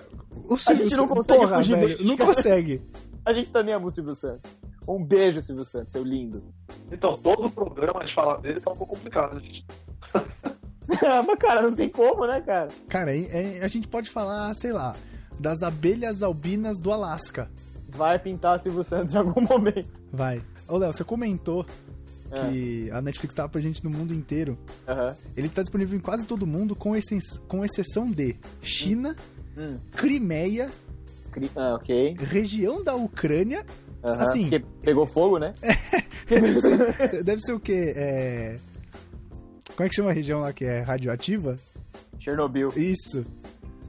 O Silvio gente não Santos- consegue Porra, fugir velho. dele, Não <laughs> consegue. A gente também ama o Silvio Santos. Um beijo, Silvio Santos, seu lindo. Então, todo o programa a gente falar dele tá um pouco complicado. gente. <laughs> Mas, cara, não tem como, né, cara? Cara, é- é- a gente pode falar, sei lá, das abelhas albinas do Alasca. Vai pintar Silvio Santos em algum momento. Vai. Ô, Léo, você comentou É. que a Netflix estava presente no mundo inteiro. Ele tá disponível em quase todo mundo, com, exce- com exceção de China, Hum. Crimeia, Cri- Ah, ok. região da Ucrânia. Aham. Assim. Porque pegou fogo, né? <laughs> Deve ser o quê? É... Como é que chama a região lá que é radioativa? Chernobyl. Isso.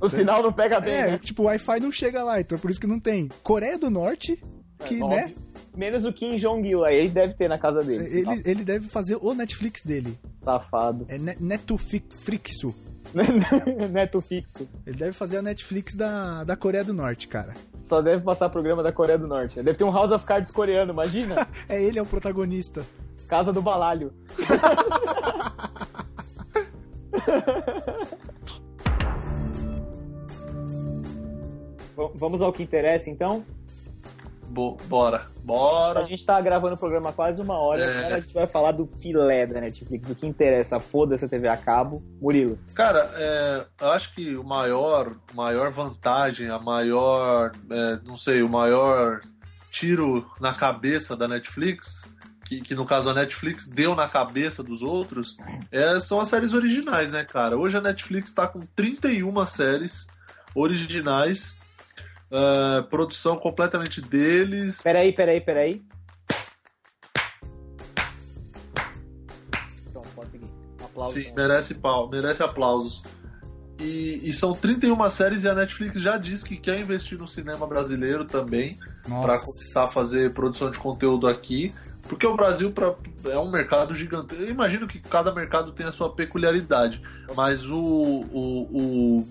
O sinal não pega bem, É, né? tipo, o Wi-Fi não chega lá, então por isso que não tem. Coreia do Norte, que, É, né. Menos o Kim Jong-il, aí ele deve ter na casa dele. ele, ele deve fazer o Netflix dele. Safado. É ne- Netuflixo. <laughs> Neto fixo. Ele deve fazer a Netflix da, da Coreia do Norte, cara. Só deve passar programa da Coreia do Norte. Deve ter um House of Cards coreano, imagina? <laughs> É ele é o protagonista. Casa do Balalho. <laughs> Vamos ao que interessa, então? Bo- bora. A Bora. gente tá gravando o programa quase uma hora, É. agora a gente vai falar do filé da Netflix, do que interessa. Foda-se a TV a cabo. Murilo. Cara, é, eu acho que o maior, maior vantagem, a maior, é, não sei, o maior tiro na cabeça da Netflix, que, que no caso a Netflix deu na cabeça dos outros, é, são as séries originais, né, cara? Hoje a Netflix tá com 31 séries originais, é, produção completamente deles. Peraí, peraí, peraí. Pronto, pode seguir. Aplausos. Sim, merece pau, merece aplausos. E, e são 31 séries e a Netflix já diz que quer investir no cinema brasileiro também, para começar a fazer produção de conteúdo aqui. Porque o Brasil pra, é um mercado gigante. Eu imagino que cada mercado tem a sua peculiaridade, mas o, o,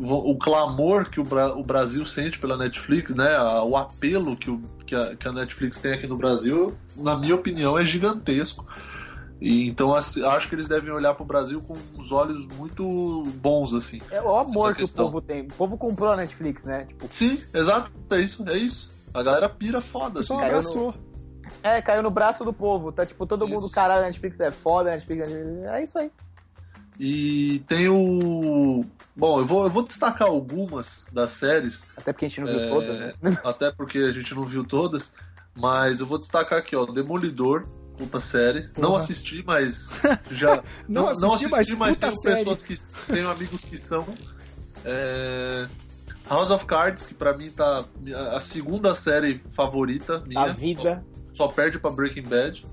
o, o clamor que o, o Brasil sente pela Netflix, né, o apelo que, o, que, a, que a Netflix tem aqui no Brasil, na minha opinião, é gigantesco. E, então acho que eles devem olhar para o Brasil com uns olhos muito bons, assim. É o amor que o povo tem. O povo comprou a Netflix, né? Tipo, Sim, exato, é isso, é isso. A galera pira foda, O assim. no- abraçou. É, caiu no braço do povo. Tá tipo, todo mundo, Isso. caralho, a Netflix é foda, Netflix é... é isso aí. E tem o. Bom, eu vou, eu vou destacar algumas das séries, Até porque a gente não viu É, todas, né? <laughs> até porque a gente não viu todas, mas eu vou destacar aqui, ó, Demolidor, puta série. Não Porra. assisti, mas <laughs> já. Não assisti, mas puta tenho série. pessoas que. Tenho amigos que são. É, House of Cards, que pra mim tá a segunda série favorita minha. A vida. Só perde pra Breaking Bad.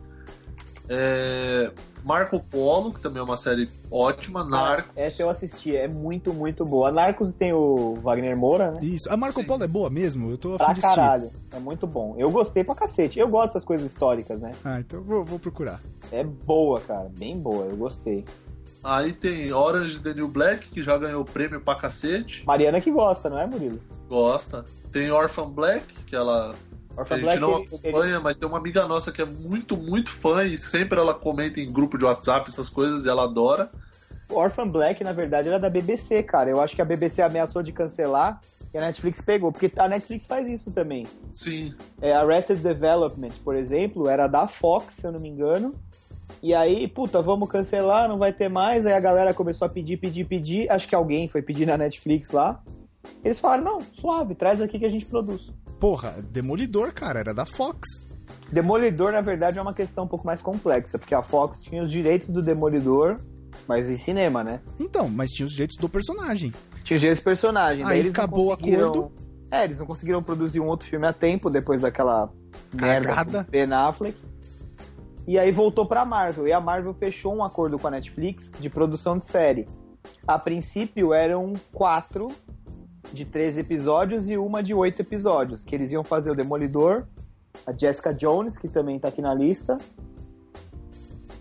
É, Marco Polo, que também é uma série ótima. Narcos. Essa eu assisti, é muito, muito boa. Narcos tem o Wagner Moura, né? Isso. A Marco Sim. Polo é boa mesmo? Eu tô a Pra caralho. É muito bom. Eu gostei pra cacete. Eu gosto dessas coisas históricas, né? Ah, então eu vou, vou procurar. É boa, cara. Bem boa. Eu gostei. Aí tem Orange the New Black, que já ganhou prêmio pra cacete. Mariana que gosta, não é, Murilo? Gosta. Tem Orphan Black, que ela A Orphan gente Black, não ele- acompanha, mas tem uma amiga nossa que é muito, muito fã e sempre ela comenta em grupo de WhatsApp essas coisas e ela adora. Orphan Black, na verdade, era da BBC, cara. Eu acho que a BBC ameaçou de cancelar e a Netflix pegou, porque a Netflix faz isso também. Sim. É, Arrested Development, por exemplo, era da Fox, se eu não me engano. E aí, puta, vamos cancelar, não vai ter mais. Aí a galera começou a pedir, pedir, pedir. Acho que alguém foi pedir na Netflix lá. Eles falaram, não, suave, traz aqui que a gente produz. Porra, Demolidor, cara, era da Fox. Demolidor, na verdade, é uma questão um pouco mais complexa, porque a Fox tinha os direitos do Demolidor, mas em cinema, né? Então, mas tinha os direitos do personagem. Tinha os direitos do personagem. Aí acabou o acordo. É, eles não conseguiram produzir um outro filme a tempo depois daquela Cagada. Ben Affleck. E aí voltou pra Marvel. E a Marvel fechou um acordo com a Netflix de produção de série. A princípio eram quatro de 13 episódios e uma de oito episódios. Que eles iam fazer o Demolidor, a Jessica Jones, que também tá aqui na lista.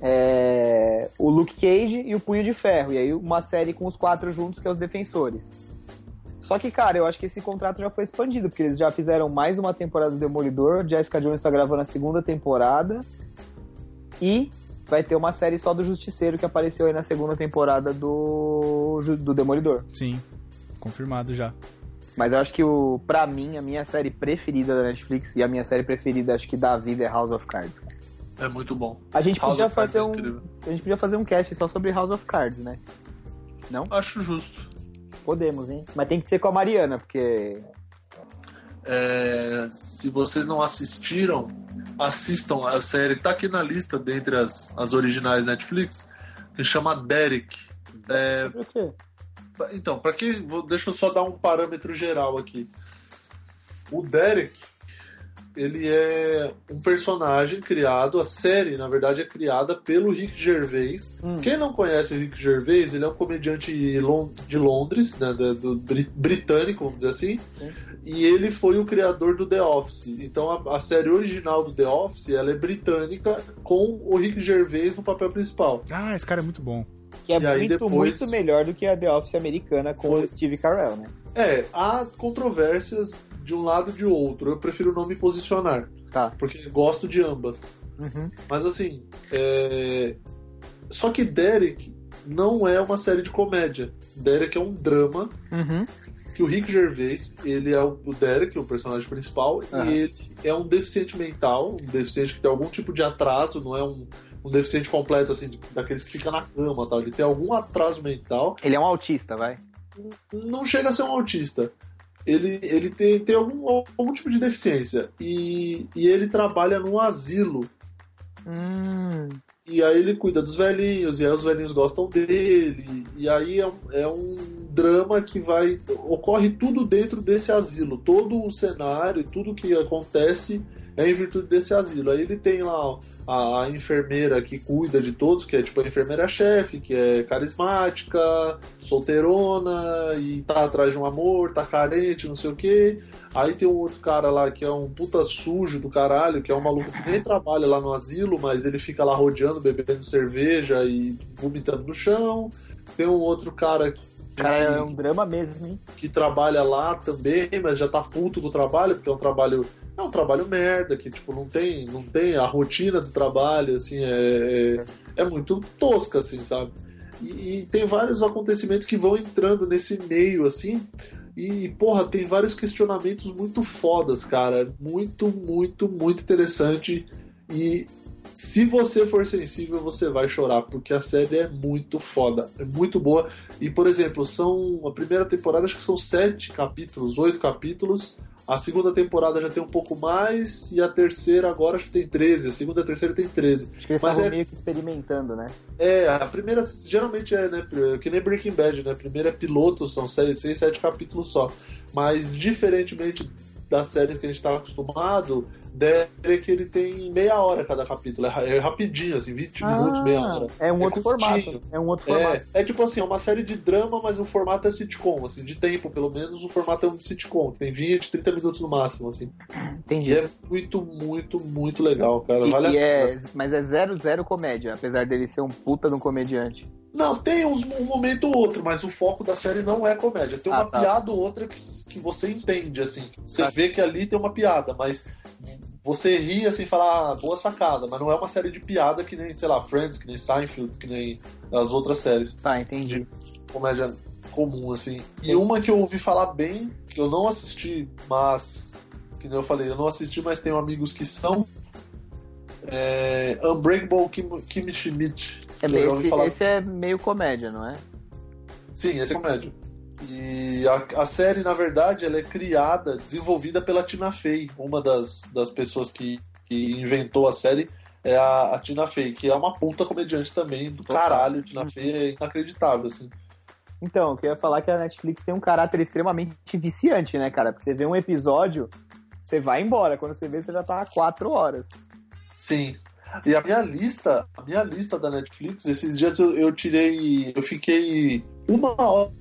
é, o Luke Cage e o Punho de Ferro. E aí uma série com os quatro juntos, que é os Defensores. Só que, cara, eu acho que esse contrato já foi expandido, porque eles já fizeram mais uma temporada do Demolidor, Jessica Jones está gravando a segunda temporada, e vai ter uma série só do Justiceiro que apareceu aí na segunda temporada do, do Demolidor. Sim, confirmado já. Mas eu acho que, o, pra mim, a minha série preferida da Netflix, e a minha série preferida, acho que da vida, é House of Cards. É muito bom. A gente House podia Cards fazer é um. incrível. A gente podia fazer um cast só sobre House of Cards, né? Não? Acho justo. Podemos, hein? Mas tem que ser com a Mariana, porque. É, se vocês não assistiram, assistam a série que tá aqui na lista dentre as, as originais Netflix, que chama Derek. É, Sobre o quê? Então, para que vou, deixa eu só dar um parâmetro geral aqui. O Derek, ele é um personagem criado, a série, na verdade, é criada pelo Rick Gervais. Hum. Quem não conhece o Rick Gervais, ele é um comediante de Londres, né, do, bri- britânico, vamos dizer assim. Sim. E ele foi o criador do The Office. Então a, a série original do The Office, ela é britânica com o Rick Gervais no papel principal. Ah, esse cara é muito bom. Que é E muito, depois- muito melhor do que a The Office americana com Foi. o Steve Carell, né? É, há controvérsias de um lado e de outro. Eu prefiro não me posicionar, Tá. porque gosto de ambas. Uhum. Mas assim, é... só que Derek não é uma série de comédia. Derek é um drama Uhum. que o Rick Gervais, ele é o Derek, o personagem principal, Aham. e ele é um deficiente mental, um deficiente que tem algum tipo de atraso, não é um, um deficiente completo, assim, daqueles que fica na cama tal. Ele tem algum atraso mental Ele é um autista, vai. não chega a ser um autista. Ele, ele tem, tem algum, algum tipo de deficiência. E, e ele trabalha num asilo. Hum. E aí ele cuida dos velhinhos, e aí os velhinhos gostam dele. E aí é um, é um drama que vai. Ocorre tudo dentro desse asilo. Todo o cenário, tudo que acontece é em virtude desse asilo. Aí ele tem lá a, a enfermeira que cuida de todos, que é tipo a enfermeira-chefe, que é carismática, solteirona, e tá atrás de um amor, tá carente, não sei o quê. Aí tem um outro cara lá que é um puta sujo do caralho, que é um maluco que nem trabalha lá no asilo, mas ele fica lá rodeando, bebendo cerveja e vomitando no chão. Tem um outro cara que, Cara, é um drama mesmo, hein? que trabalha lá também, mas já tá puto do trabalho, porque é um trabalho. É um trabalho merda, que tipo, não tem, não tem a rotina do trabalho, assim, é, é, é muito tosca, assim, sabe? E, e tem vários acontecimentos que vão entrando nesse meio, assim, e, porra, tem vários questionamentos muito fodas, cara. Muito, muito, muito interessante. E se você for sensível, você vai chorar, porque a série é muito foda, é muito boa. E, por exemplo, são. A primeira temporada acho que são sete capítulos, oito capítulos. A segunda temporada já tem um pouco mais, e a terceira agora acho que tem 13. A segunda e a terceira tem 13. Acho que eles Mas estavam é- meio que experimentando, né? É, a primeira geralmente é, né? Que nem Breaking Bad, né? A primeira é piloto, são seis, seis, sete capítulos só. Mas diferentemente das séries que a gente estava acostumado, Derek ele tem meia hora cada capítulo. É é rapidinho, assim, 20 minutos, meia hora. é um outro curtinho. formato. É um outro formato. É, é tipo assim, é uma série de drama, mas o formato é sitcom, assim, de tempo, pelo menos, o formato é um de sitcom, tem 20, 30 minutos no máximo, assim. Entendi. E é muito, muito, muito legal, cara. E- Vale e a é, pena. mas é zero, zero comédia, apesar dele ser um puta de um comediante. Não, tem uns, um momento ou outro, mas o foco da série não é comédia. Tem uma Ah, tá. piada ou outra que, que você entende, assim. Você Tá. vê que ali tem uma piada, mas você ri assim e fala, ah, boa sacada, mas não é uma série de piada que nem, sei lá, Friends, que nem Seinfeld, que nem as outras séries. Tá, entendi. Comédia comum, assim. E uma que eu ouvi falar bem, que eu não assisti, mas. Que nem eu falei, eu não assisti, mas tenho amigos que são. É, Unbreakable Kim, Kimmy Schmidt. É, esse, falar esse é meio comédia, não é? Sim, esse é comédia. E a, a série, na verdade, ela é criada, desenvolvida pela Tina Fey, uma das, das pessoas que, que inventou a série é a, a Tina Fey, que é uma puta comediante também, do caralho. Tina Fey é inacreditável, assim. Então, eu queria falar que a Netflix tem um caráter extremamente viciante, né, cara? Porque você vê um episódio, você vai embora. Quando você vê, você já tá há quatro horas. Sim. E a minha lista, a minha lista da Netflix, esses dias eu, eu tirei. Eu fiquei uma hora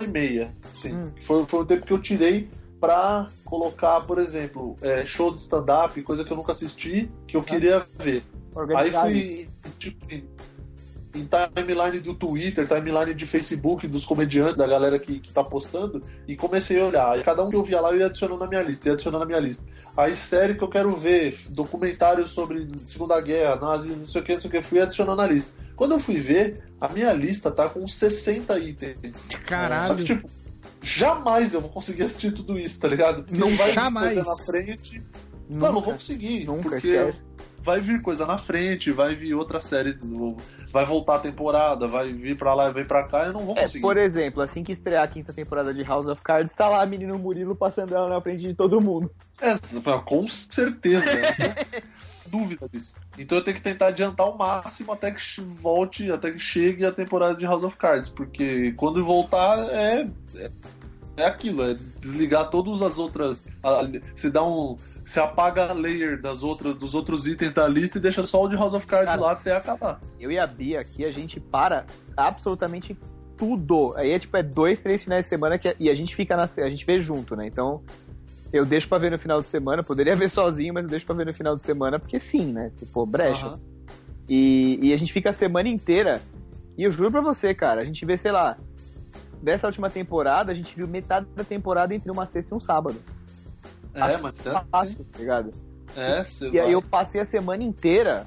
e meia. Sim. Hum. Foi, foi o tempo que eu tirei pra colocar, por exemplo, é, show de stand-up, coisa que eu nunca assisti, que eu queria ver. Aí fui tipo, em, timeline do Twitter, timeline de Facebook, dos comediantes, da galera que, que tá postando, e comecei a olhar. Aí cada um que eu via lá eu ia adicionando na minha lista, ia adicionando na minha lista. Aí série que eu quero ver, documentário sobre Segunda Guerra, nazi, não sei o que, não sei o que, fui adicionando na lista. Quando eu fui ver, a minha lista tá com 60 itens. Caralho. Só que, tipo, jamais eu vou conseguir assistir tudo isso, tá ligado? Porque Não, vai jamais. coisa na frente. Nunca, Não, não vou conseguir. nunca porque esquece. vai vir coisa na frente, vai vir outras séries, vai voltar a temporada, vai vir pra lá e vem pra cá, eu não vou É, conseguir. por exemplo, assim que estrear a quinta temporada de House of Cards, tá lá a menino Murilo passando ela na frente de todo mundo. É, com certeza, tenho <laughs> dúvida disso. Então eu tenho que tentar adiantar o máximo até que volte, até que chegue a temporada de House of Cards, porque quando voltar é é, é aquilo, é desligar todas as outras, a- se dá um você apaga a layer das outras, dos outros itens da lista e deixa só o de House of Cards Cara, lá até acabar. Eu e a Bia aqui, a gente para absolutamente tudo. Aí é tipo, é dois, três finais de semana que, e a gente fica na. A gente vê junto, né? Então. Eu deixo pra ver no final de semana, poderia ver sozinho, mas eu deixo pra ver no final de semana, porque sim, né? Tipo, brecha. Aham. E, e a gente fica a semana inteira. E eu juro pra você, cara, a gente vê, sei lá, dessa última temporada, a gente viu metade da temporada entre uma sexta e um sábado. É, mas é, Fácil, tá ligado? é E aí vai- eu passei a semana inteira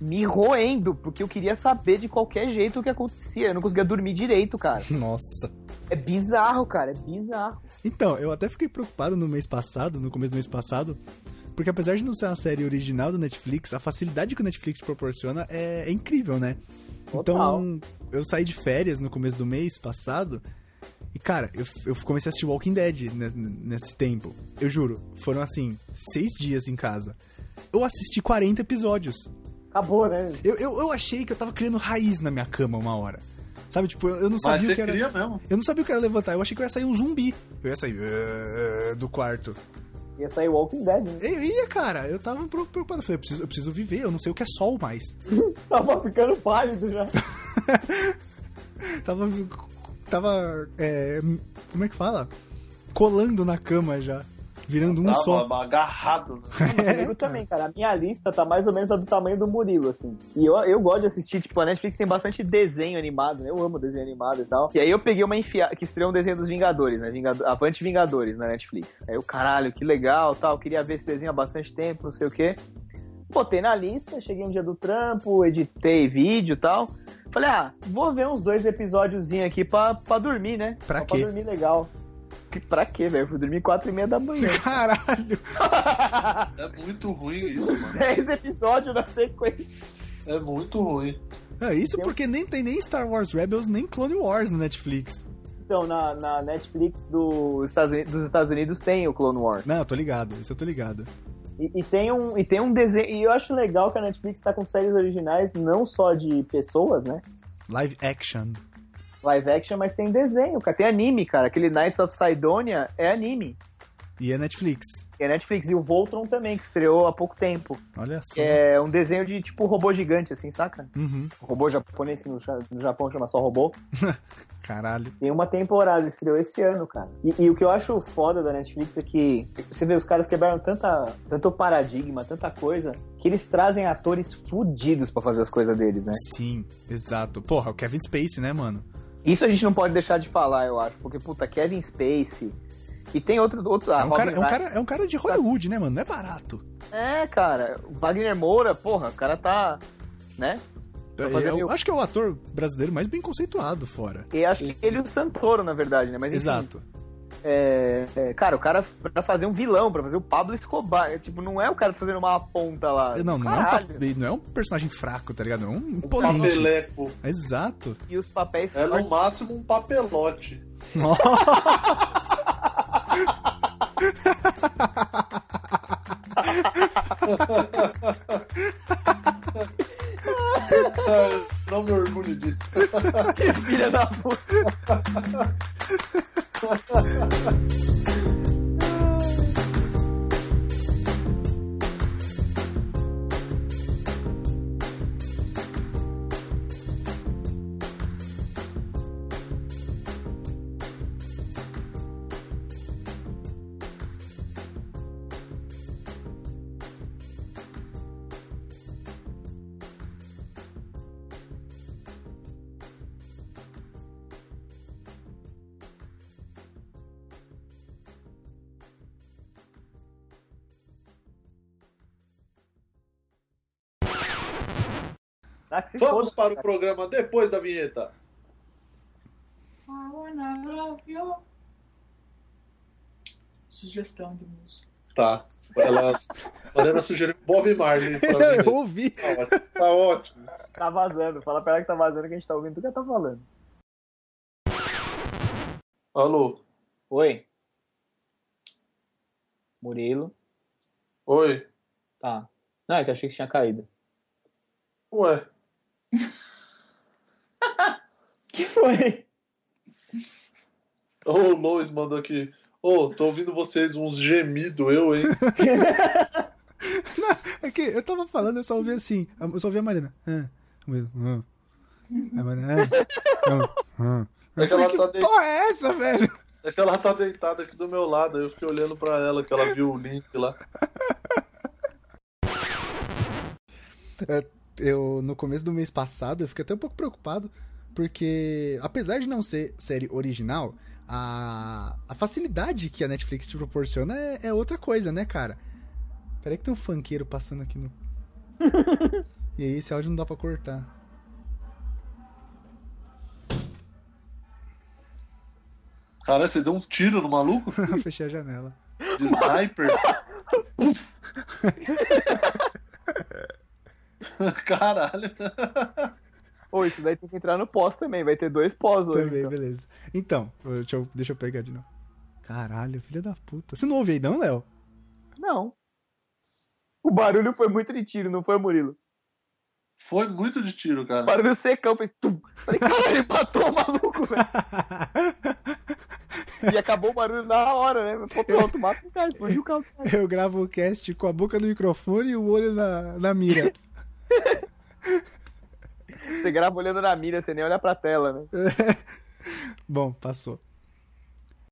me roendo, porque eu queria saber de qualquer jeito o que acontecia. Eu não conseguia dormir direito, cara. <laughs> Nossa. É bizarro, cara, é bizarro. Então, eu até fiquei preocupado no mês passado, no começo do mês passado, porque apesar de não ser uma série original do Netflix, a facilidade que o Netflix proporciona é, é incrível, né? Total. Então, eu saí de férias no começo do mês passado e, cara, eu, eu comecei a assistir Walking Dead nesse, nesse tempo. Eu juro, foram assim, seis dias em casa. Eu assisti 40 episódios. Acabou, né? Eu, eu, eu achei que eu tava criando raiz na minha cama uma hora. Sabe, tipo, eu, eu não Mas sabia você o que era. cria mesmo. Eu não sabia o que era levantar, eu achei que eu ia sair um zumbi. Eu ia sair "Ah", do quarto. Ia sair Walking Dead, né? Eu ia, cara, eu tava preocupado. Eu falei, eu preciso, eu preciso viver, eu não sei o que é sol mais. <laughs> Tava ficando pálido já. <laughs> Tava. Tava. é, como é que fala? Colando na cama já. Virando um Tava só. agarrado. Né? Murilo também, cara. A minha lista tá mais ou menos a do tamanho do Murilo, assim. E eu, eu gosto de assistir, tipo, a Netflix tem bastante desenho animado, né? Eu amo desenho animado e tal. E aí eu peguei uma enfiada, que estreou um desenho dos Vingadores, né? Vingado... Avante Vingadores na Netflix. Aí eu, caralho, que legal, tal. Queria ver esse desenho há bastante tempo, não sei o quê. Botei na lista, cheguei um dia do trampo, editei vídeo e tal. Falei, ah, vou ver uns dois episódiozinhos aqui pra, pra dormir, né? Pra Só quê? Pra dormir legal. Que- Pra quê, velho? Fui dormir quatro e meia da manhã. <laughs> Caralho! É muito ruim isso, mano. <laughs> 10 episódios na sequência. É muito ruim. É isso porque nem tem nem Star Wars Rebels, nem Clone Wars no Netflix. Então, na, na Netflix do Estados Unidos, dos Estados Unidos tem o Clone Wars. Não, eu tô ligado, isso eu tô ligado. E, e tem um, e tem um desenho. E eu acho legal que a Netflix tá com séries originais, não só de pessoas, né? Live action. Live action, mas tem desenho, cara. Tem anime, cara. Aquele Knights of Sidonia é anime. E é Netflix. Que é Netflix. E o Voltron também, que estreou há pouco tempo. Olha só. Que é um desenho de tipo robô gigante, assim, saca? Uhum. Robô japonês, que no, no Japão chama só robô. <laughs> Caralho. Tem uma temporada, estreou esse ano, cara. E, e o que eu acho foda da Netflix é que você vê, os caras quebraram tanta, tanto paradigma, tanta coisa, que eles trazem atores fudidos pra fazer as coisas deles, né? Sim, exato. Porra, o Kevin Spacey, né, mano? Isso a gente não pode deixar de falar, eu acho, porque, puta, Kevin Spacey. E tem outro, outros. Ah, É um, cara, é, um cara, é um cara de Hollywood, né, mano? Não é barato. É, cara. O Wagner Moura, porra, o cara tá. Né? Eu mil- acho que é o ator brasileiro mais bem conceituado fora. E acho que ele e o Santoro, na verdade, né? Mas, enfim, Exato. É, é, cara, o cara pra fazer um vilão, pra fazer o Pablo Escobar. é, tipo, não é o cara fazendo uma ponta lá. Não, não é, um, não é um personagem fraco, tá ligado? É um imponente. Papeleco. Exato. E os papéis É no máximo um papelote. Ah, <laughs> <laughs> Não me orgulho disso. <laughs> filha da puta. <laughs> se Vamos foda. para o programa depois da vinheta. Sugestão de música. Tá. Ela, Mariana sugeriu Bob Marley pra <laughs> Eu ouvi. Tá ótimo. Tá ótimo. Tá vazando. Fala pra ela que tá vazando que a gente tá ouvindo tudo que ela tá falando. Alô? Oi. Murilo. Oi? Tá. Não, é que eu achei que tinha caído. Ué? Que foi? Ô, o Lois mandou aqui. Ô, tô ouvindo vocês uns gemidos, eu, hein? <laughs> É que eu tava falando, eu só ouvi assim. Eu só ouvi a Marina. Ah, Will, ah. A Marina. Ah, ah, ah. É que ela tá porra é essa, velho? É que ela tá deitada aqui do meu lado, aí eu fiquei olhando pra ela, que ela viu o link lá. Eu no começo do mês passado eu fiquei até um pouco preocupado porque apesar de não ser série original a, a facilidade que a Netflix te proporciona é, é outra coisa né cara peraí que tem um funkeiro passando aqui no <laughs> e aí esse áudio não dá pra cortar Cara, você deu um tiro no maluco? <laughs> fechei a janela De sniper? <laughs> <laughs> Caralho. Ô, isso daí tem que entrar no pós também. Vai ter dois pós hoje. também então. beleza então deixa eu, deixa eu pegar de novo caralho filha da puta você não ouve aí não Léo Não. O barulho foi muito de tiro, não foi, Murilo? Foi muito de tiro, cara. Barulho secão, fez tum. Falei, caralho, ele matou o maluco, velho. E acabou o barulho na hora, né? Pô, pronto, mata o cara, explodiu o carro. eu gravo o cast com a boca no microfone e o olho na, na mira Você grava olhando na mira, você nem olha pra tela, né? <laughs> Bom, passou.